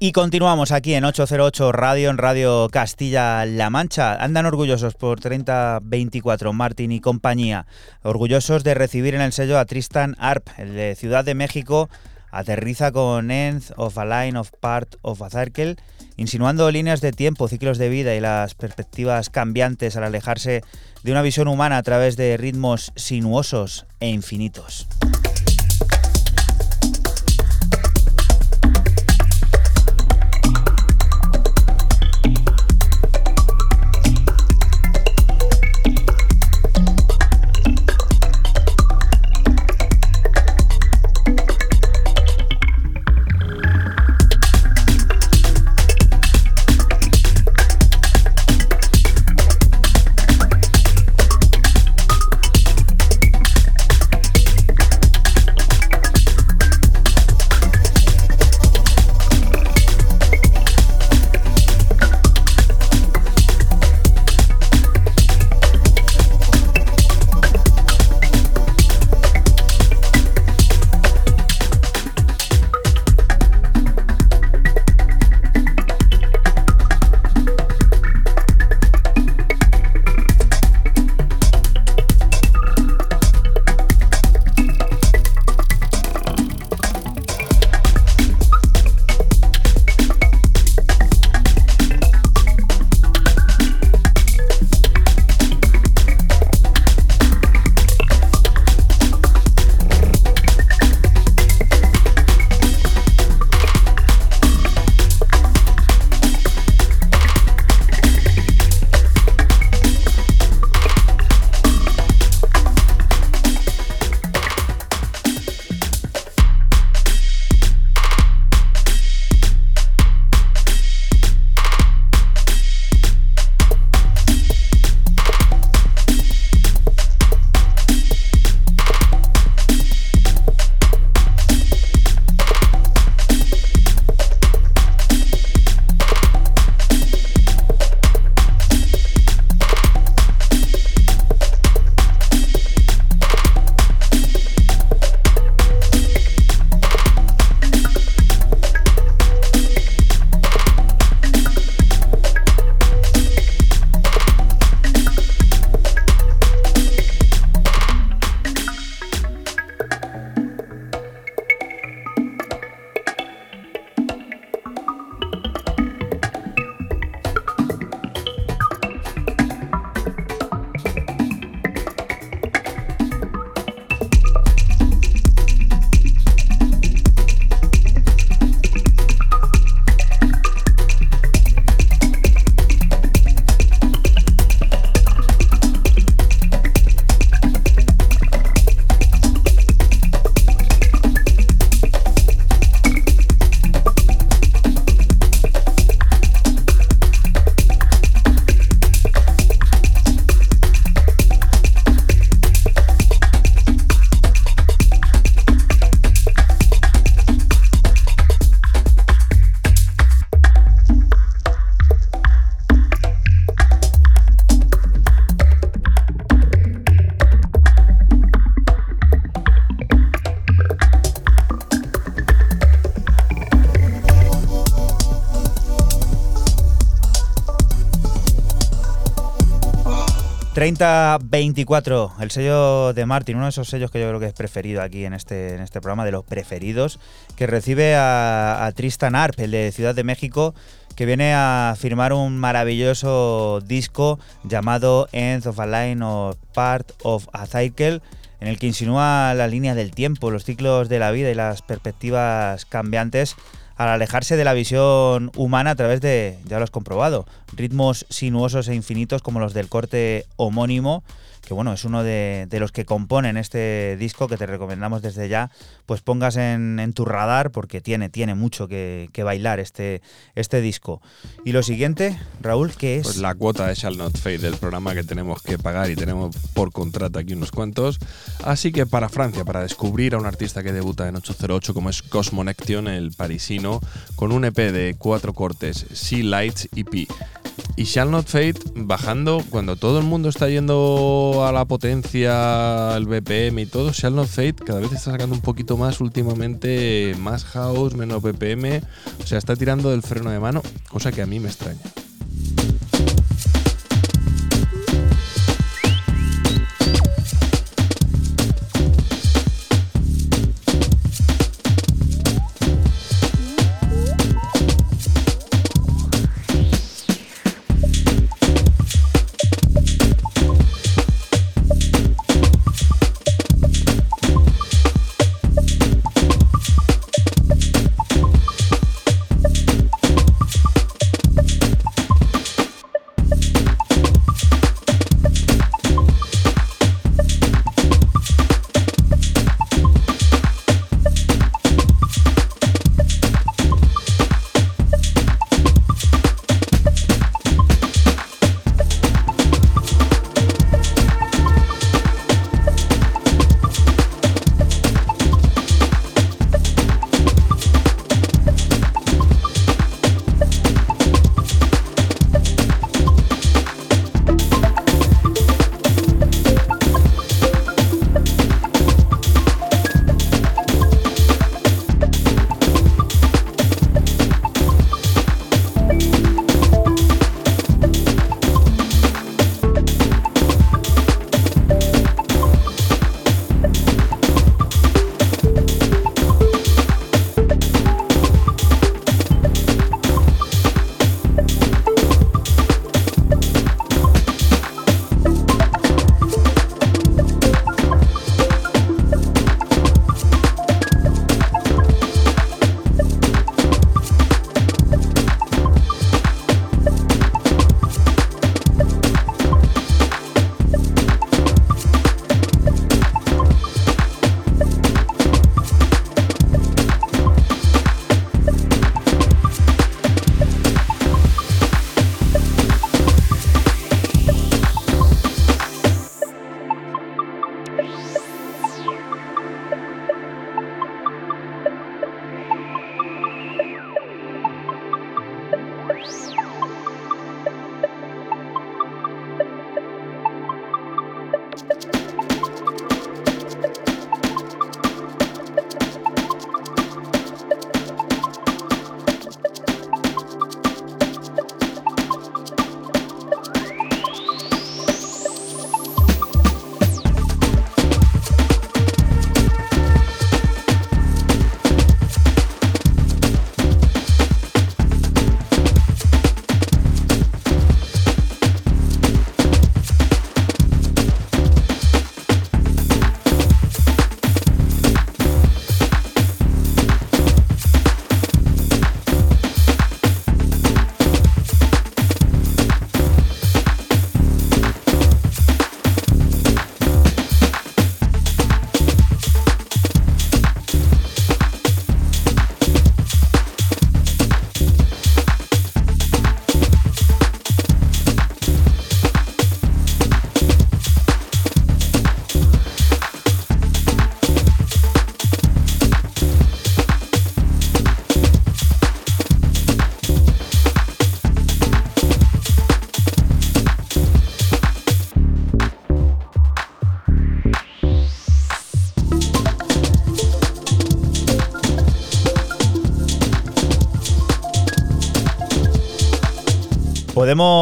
Y continuamos aquí en 808 Radio, en Radio Castilla-La Mancha. Andan orgullosos por 3024, Martín y compañía. Orgullosos de recibir en el sello a Tristan Arp, el de Ciudad de México. Aterriza con End of a Line of Part of a Circle, insinuando líneas de tiempo, ciclos de vida y las perspectivas cambiantes al alejarse de una visión humana a través de ritmos sinuosos e infinitos. 3024, el sello de Martin, uno de esos sellos que yo creo que es preferido aquí en este, en este programa, de los preferidos, que recibe a, a Tristan Arp, el de Ciudad de México, que viene a firmar un maravilloso disco llamado End of a Line or Part of a Cycle, en el que insinúa la línea del tiempo, los ciclos de la vida y las perspectivas cambiantes al alejarse de la visión humana a través de, ya lo has comprobado, ritmos sinuosos e infinitos como los del corte homónimo, que bueno, es uno de, los que componen este disco que te recomendamos desde ya, pues pongas en, tu radar porque tiene, tiene mucho que, que bailar este, este disco. Y lo siguiente, Raúl, ¿qué es? Pues la cuota de Shall Not Fade del programa que tenemos que pagar y tenemos por contrato aquí unos cuantos. Así que para Francia, para descubrir a un artista que debuta en 808 como es Cosmonection, el parisino, con un EP de cuatro cortes, Sea Lights EP. Y Shall Not Fade bajando cuando todo el mundo está yendo a la potencia, el BPM y todo. Shall Not Fade cada vez está sacando un poquito más últimamente, más house, menos BPM. O sea, está tirando del freno de mano, cosa que a mí me extraña.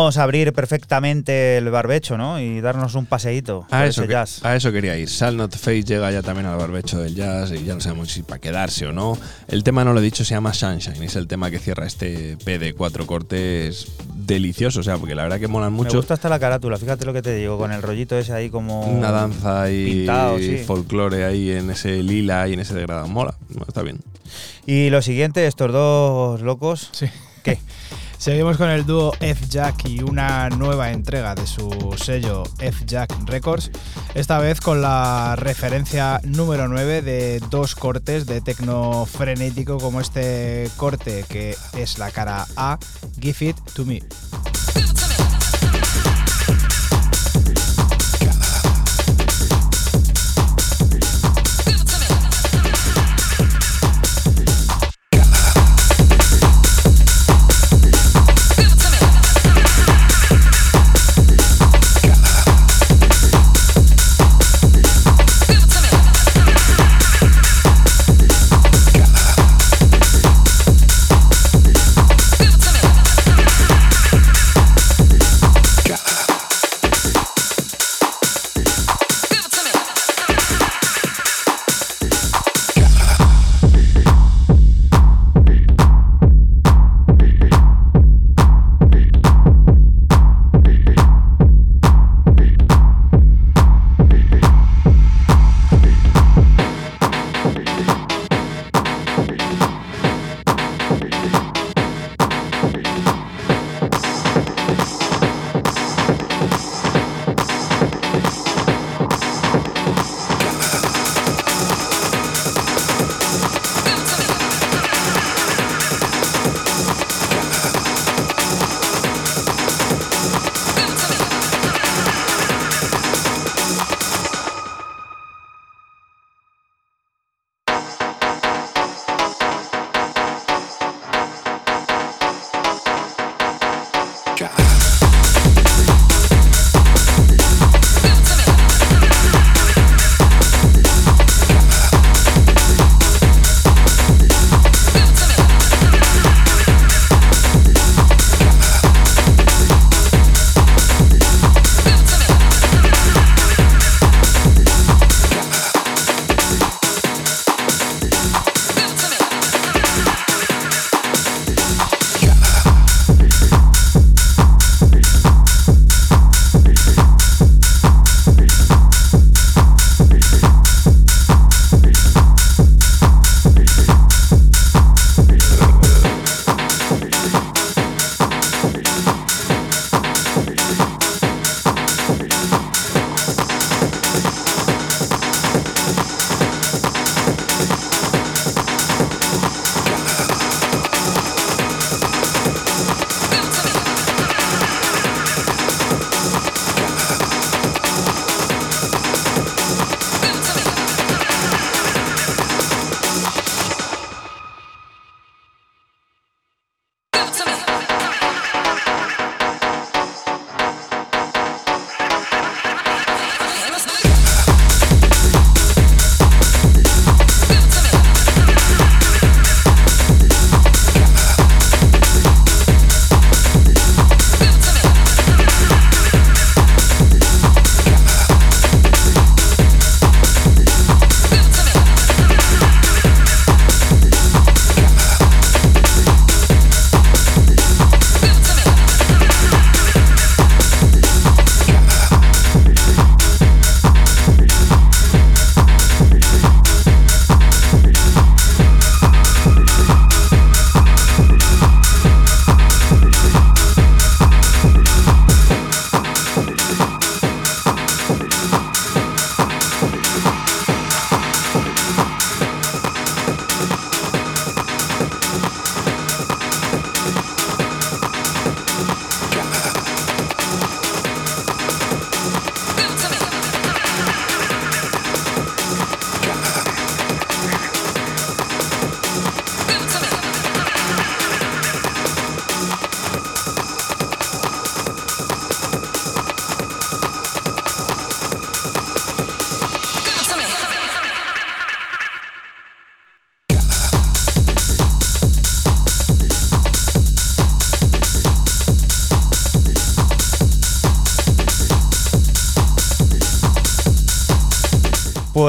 Podemos abrir perfectamente el barbecho, ¿no? Y darnos un paseíto por A eso, ese que- jazz. a eso quería ir. Sal Not Face llega ya también al barbecho del jazz y ya no sabemos si para quedarse o no. El tema, no lo he dicho, se llama Sunshine. Es el tema que cierra este P de cuatro cortes delicioso. O sea, porque la verdad que molan Me mucho. gusta hasta la carátula, fíjate lo que te digo, con el rollito ese ahí como. Una danza y Pintado, sí. folclore ahí en ese lila y en ese degradado. Mola, está bien. Y lo siguiente, estos dos locos. Sí. Seguimos con el dúo F-Jack y una nueva entrega de su sello F-Jack Records, esta vez con la referencia número 9 de dos cortes de tecno frenético como este corte que es la cara A. Give it to me.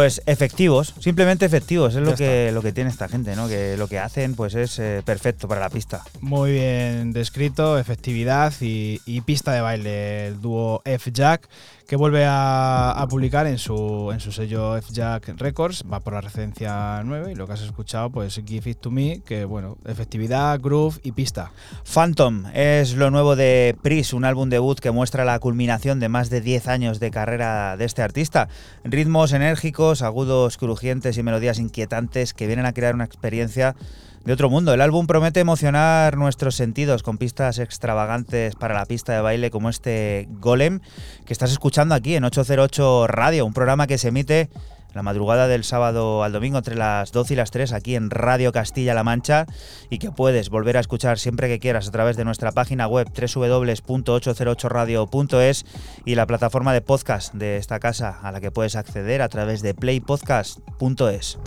Pues efectivos, simplemente efectivos, es lo que, lo que tiene esta gente, ¿no? Que lo que hacen pues es eh, perfecto para la pista. Muy bien descrito, efectividad y, y pista de baile. El dúo F-Jack que vuelve a, a publicar en su, en su sello F-Jack Records, va por la referencia 9 y lo que has escuchado pues Give It To Me, que bueno, efectividad, groove y pista. Phantom es lo nuevo de Pris, un álbum debut que muestra la culminación de más de 10 años de carrera de este artista. Ritmos enérgicos, agudos crujientes y melodías inquietantes que vienen a crear una experiencia de otro mundo. El álbum promete emocionar nuestros sentidos con pistas extravagantes para la pista de baile como este Golem que estás escuchando aquí en 808 Radio, un programa que se emite la madrugada del sábado al domingo entre las 12 y las 3 aquí en Radio Castilla-La Mancha y que puedes volver a escuchar siempre que quieras a través de nuestra página web www.808radio.es y la plataforma de podcast de esta casa a la que puedes acceder a través de playpodcast.es.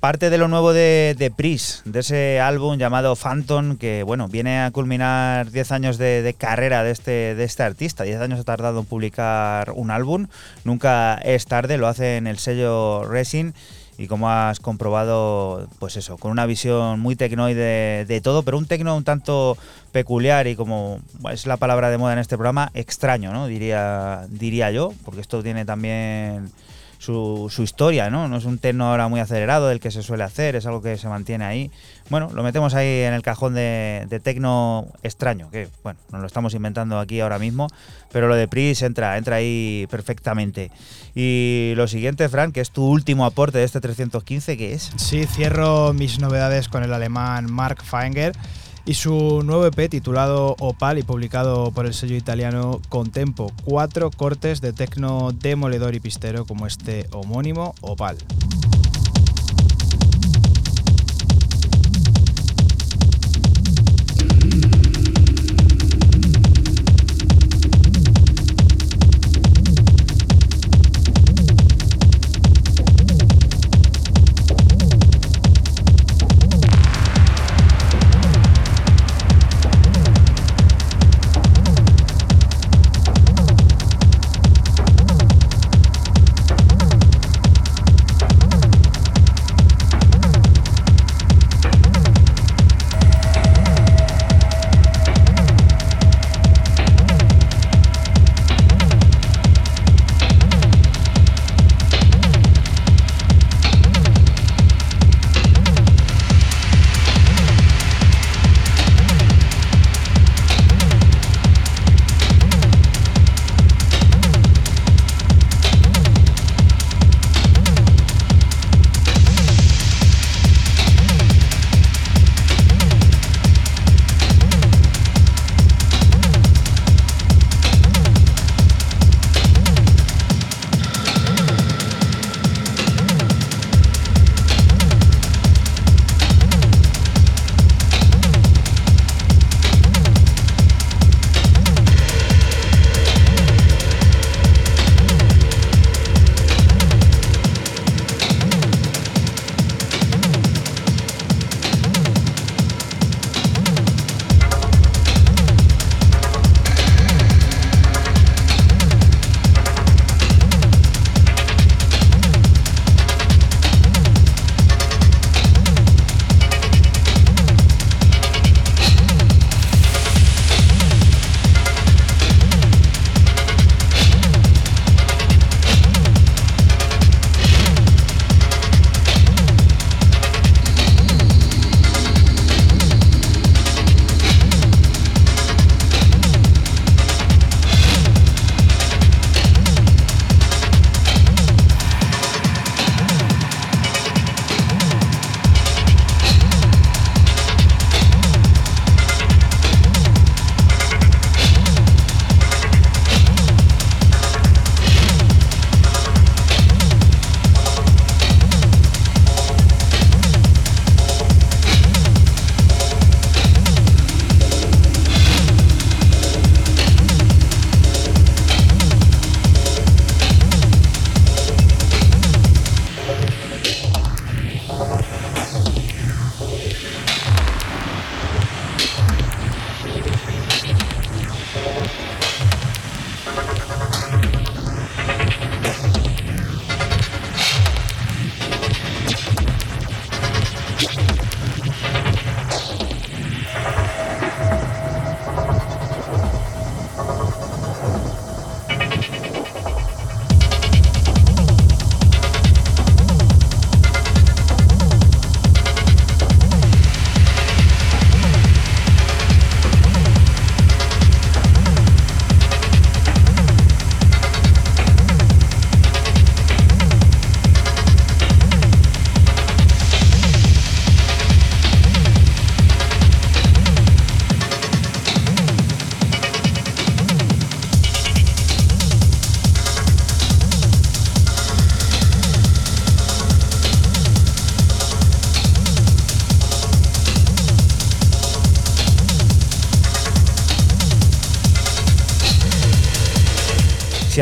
Parte de lo nuevo de, de Pris, de ese álbum llamado Phantom, que bueno, viene a culminar 10 años de, de carrera de este, de este artista. 10 años ha tardado en publicar un álbum, nunca es tarde, lo hace en el sello Resin y como has comprobado, pues eso, con una visión muy tecnoide de todo, pero un tecno un tanto peculiar y como es la palabra de moda en este programa, extraño, ¿no? Diría, diría yo, porque esto tiene también su, historia, ¿no? No es un tecno ahora muy acelerado del que se suele hacer, es algo que se mantiene ahí. Bueno, lo metemos ahí en el cajón de, de tecno extraño, que bueno, nos lo estamos inventando aquí ahora mismo, pero lo de Pris entra, entra ahí perfectamente. Y lo siguiente, Fran, que es tu último aporte de este 315, ¿qué es? Sí, cierro mis novedades con el alemán Mark Feinger. Y su nuevo EP titulado Opal y publicado por el sello italiano Contempo. Cuatro cortes de tecno demoledor y pistero como este homónimo Opal.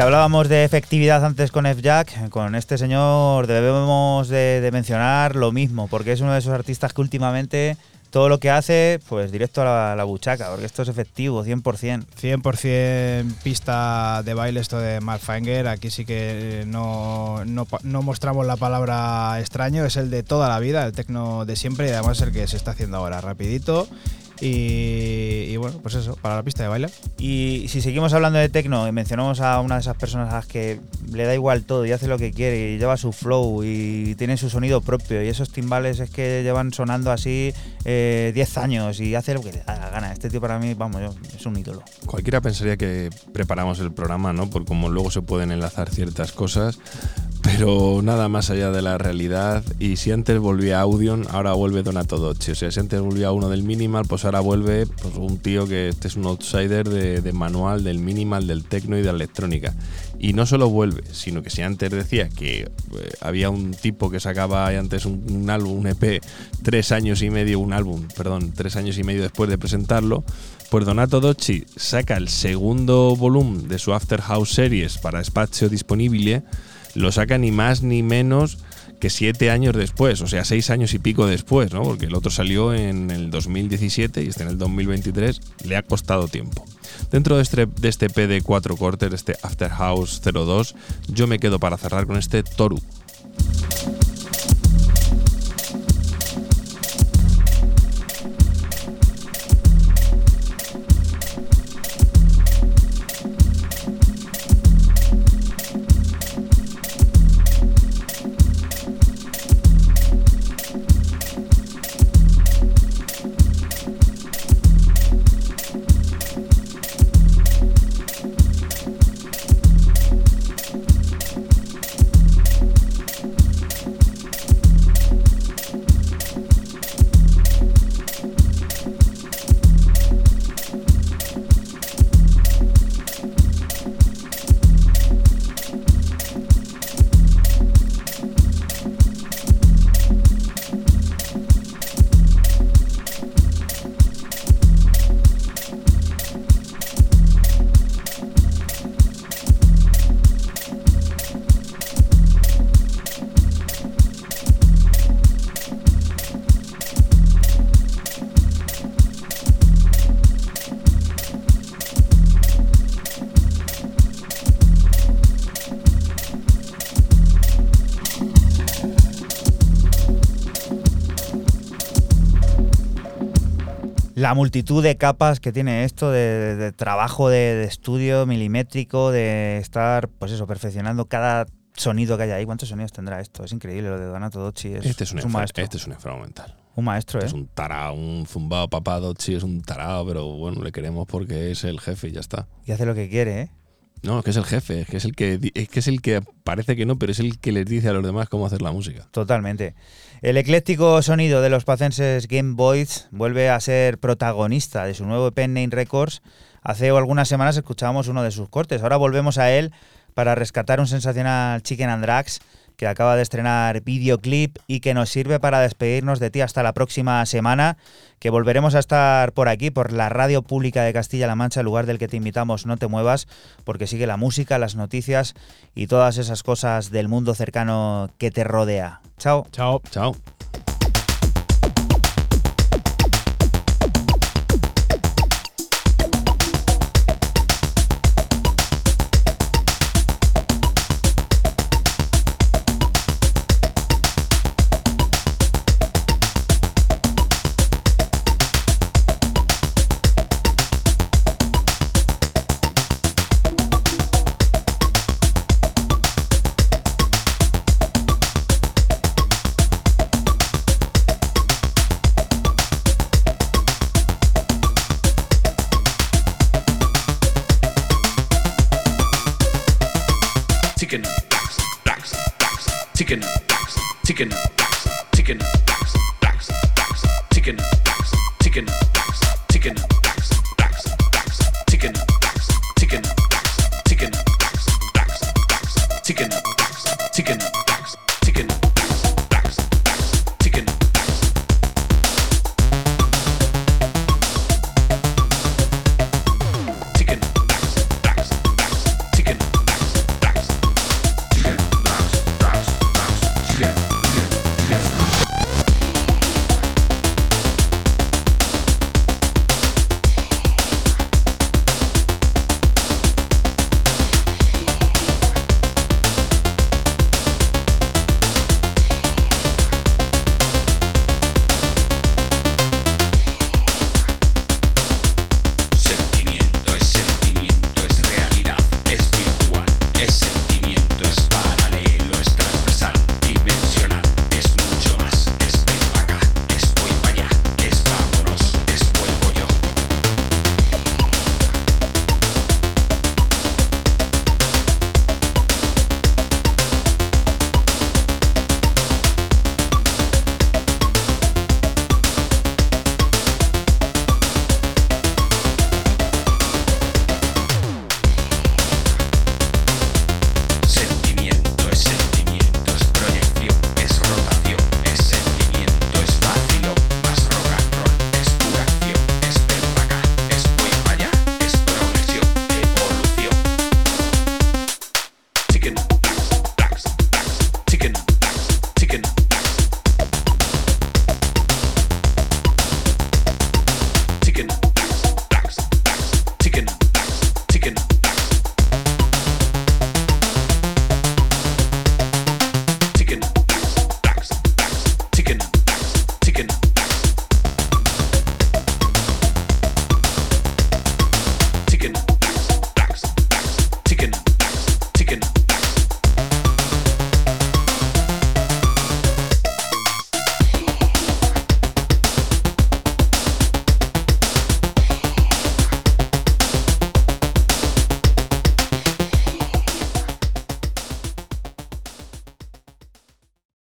Hablábamos de efectividad antes con F-Jack, con este señor debemos de, de mencionar lo mismo, porque es uno de esos artistas que últimamente todo lo que hace, pues directo a la, la buchaca, porque esto es efectivo, 100%. 100% pista de baile esto de Malfinger. Aquí sí que no, no, pa- no mostramos la palabra extraño, es el de toda la vida, el tecno de siempre y además el que se está haciendo ahora, rapidito. Y, bueno, pues eso, para la pista de baile. Y si seguimos hablando de tecno y mencionamos a una de esas personas a las que le da igual todo y hace lo que quiere y lleva su flow y tiene su sonido propio y esos timbales es que llevan sonando así eh, 10 años y hace lo que le da la gana. Este tío para mí, vamos, yo, es un ídolo. Cualquiera pensaría que preparamos el programa, ¿no? Por cómo luego se pueden enlazar ciertas cosas. Pero nada más allá de la realidad. Y si antes volvía Audion, ahora vuelve Donato Dolce. O sea, si antes volvía uno del minimal, pues ahora vuelve pues, un tío que este es un outsider de, manual del minimal, del techno y de la electrónica. Y no solo vuelve, sino que si antes decía que eh, había un tipo que sacaba antes un, un álbum, un EP, tres años y medio, un álbum, perdón, tres años y medio después de presentarlo, pues Donato Docci saca el segundo volumen de su After House Series para espacio disponible, lo saca ni más ni menos que siete años después, o sea, seis años y pico después, ¿no? Porque el otro salió en el 2017 y este en el 2023, le ha costado tiempo. Dentro de este, de este P de cuatro cortes, de este After House 02, yo me quedo para cerrar con este Toru. La multitud de capas que tiene esto de, trabajo de, de estudio milimétrico, de estar, pues eso, perfeccionando cada sonido que hay ahí. ¿Cuántos sonidos tendrá esto? Es increíble lo de Donato Docci. Es, Este es un, un enfer- maestro. Este es un enfermo mental. Un maestro, ¿eh? Es un tarao, un zumbao papado, sí, es un tarao, pero bueno, le queremos porque es el jefe y ya está. Y hace lo que quiere, ¿eh? No, es que es el jefe, es que es el que, es que es el que parece que no, pero es el que les dice a los demás cómo hacer la música. Totalmente. El ecléctico sonido de los pacenses Game Boys vuelve a ser protagonista de su nuevo EP Name Records. Hace algunas semanas escuchábamos uno de sus cortes. Ahora volvemos a él para rescatar un sensacional Chicken and Drags que acaba de estrenar videoclip y que nos sirve para despedirnos de ti hasta la próxima semana, que volveremos a estar por aquí, por la radio pública de Castilla-La Mancha, el lugar del que te invitamos, no te muevas, porque sigue la música, las noticias y todas esas cosas del mundo cercano que te rodea. Chao. Chao. Chao.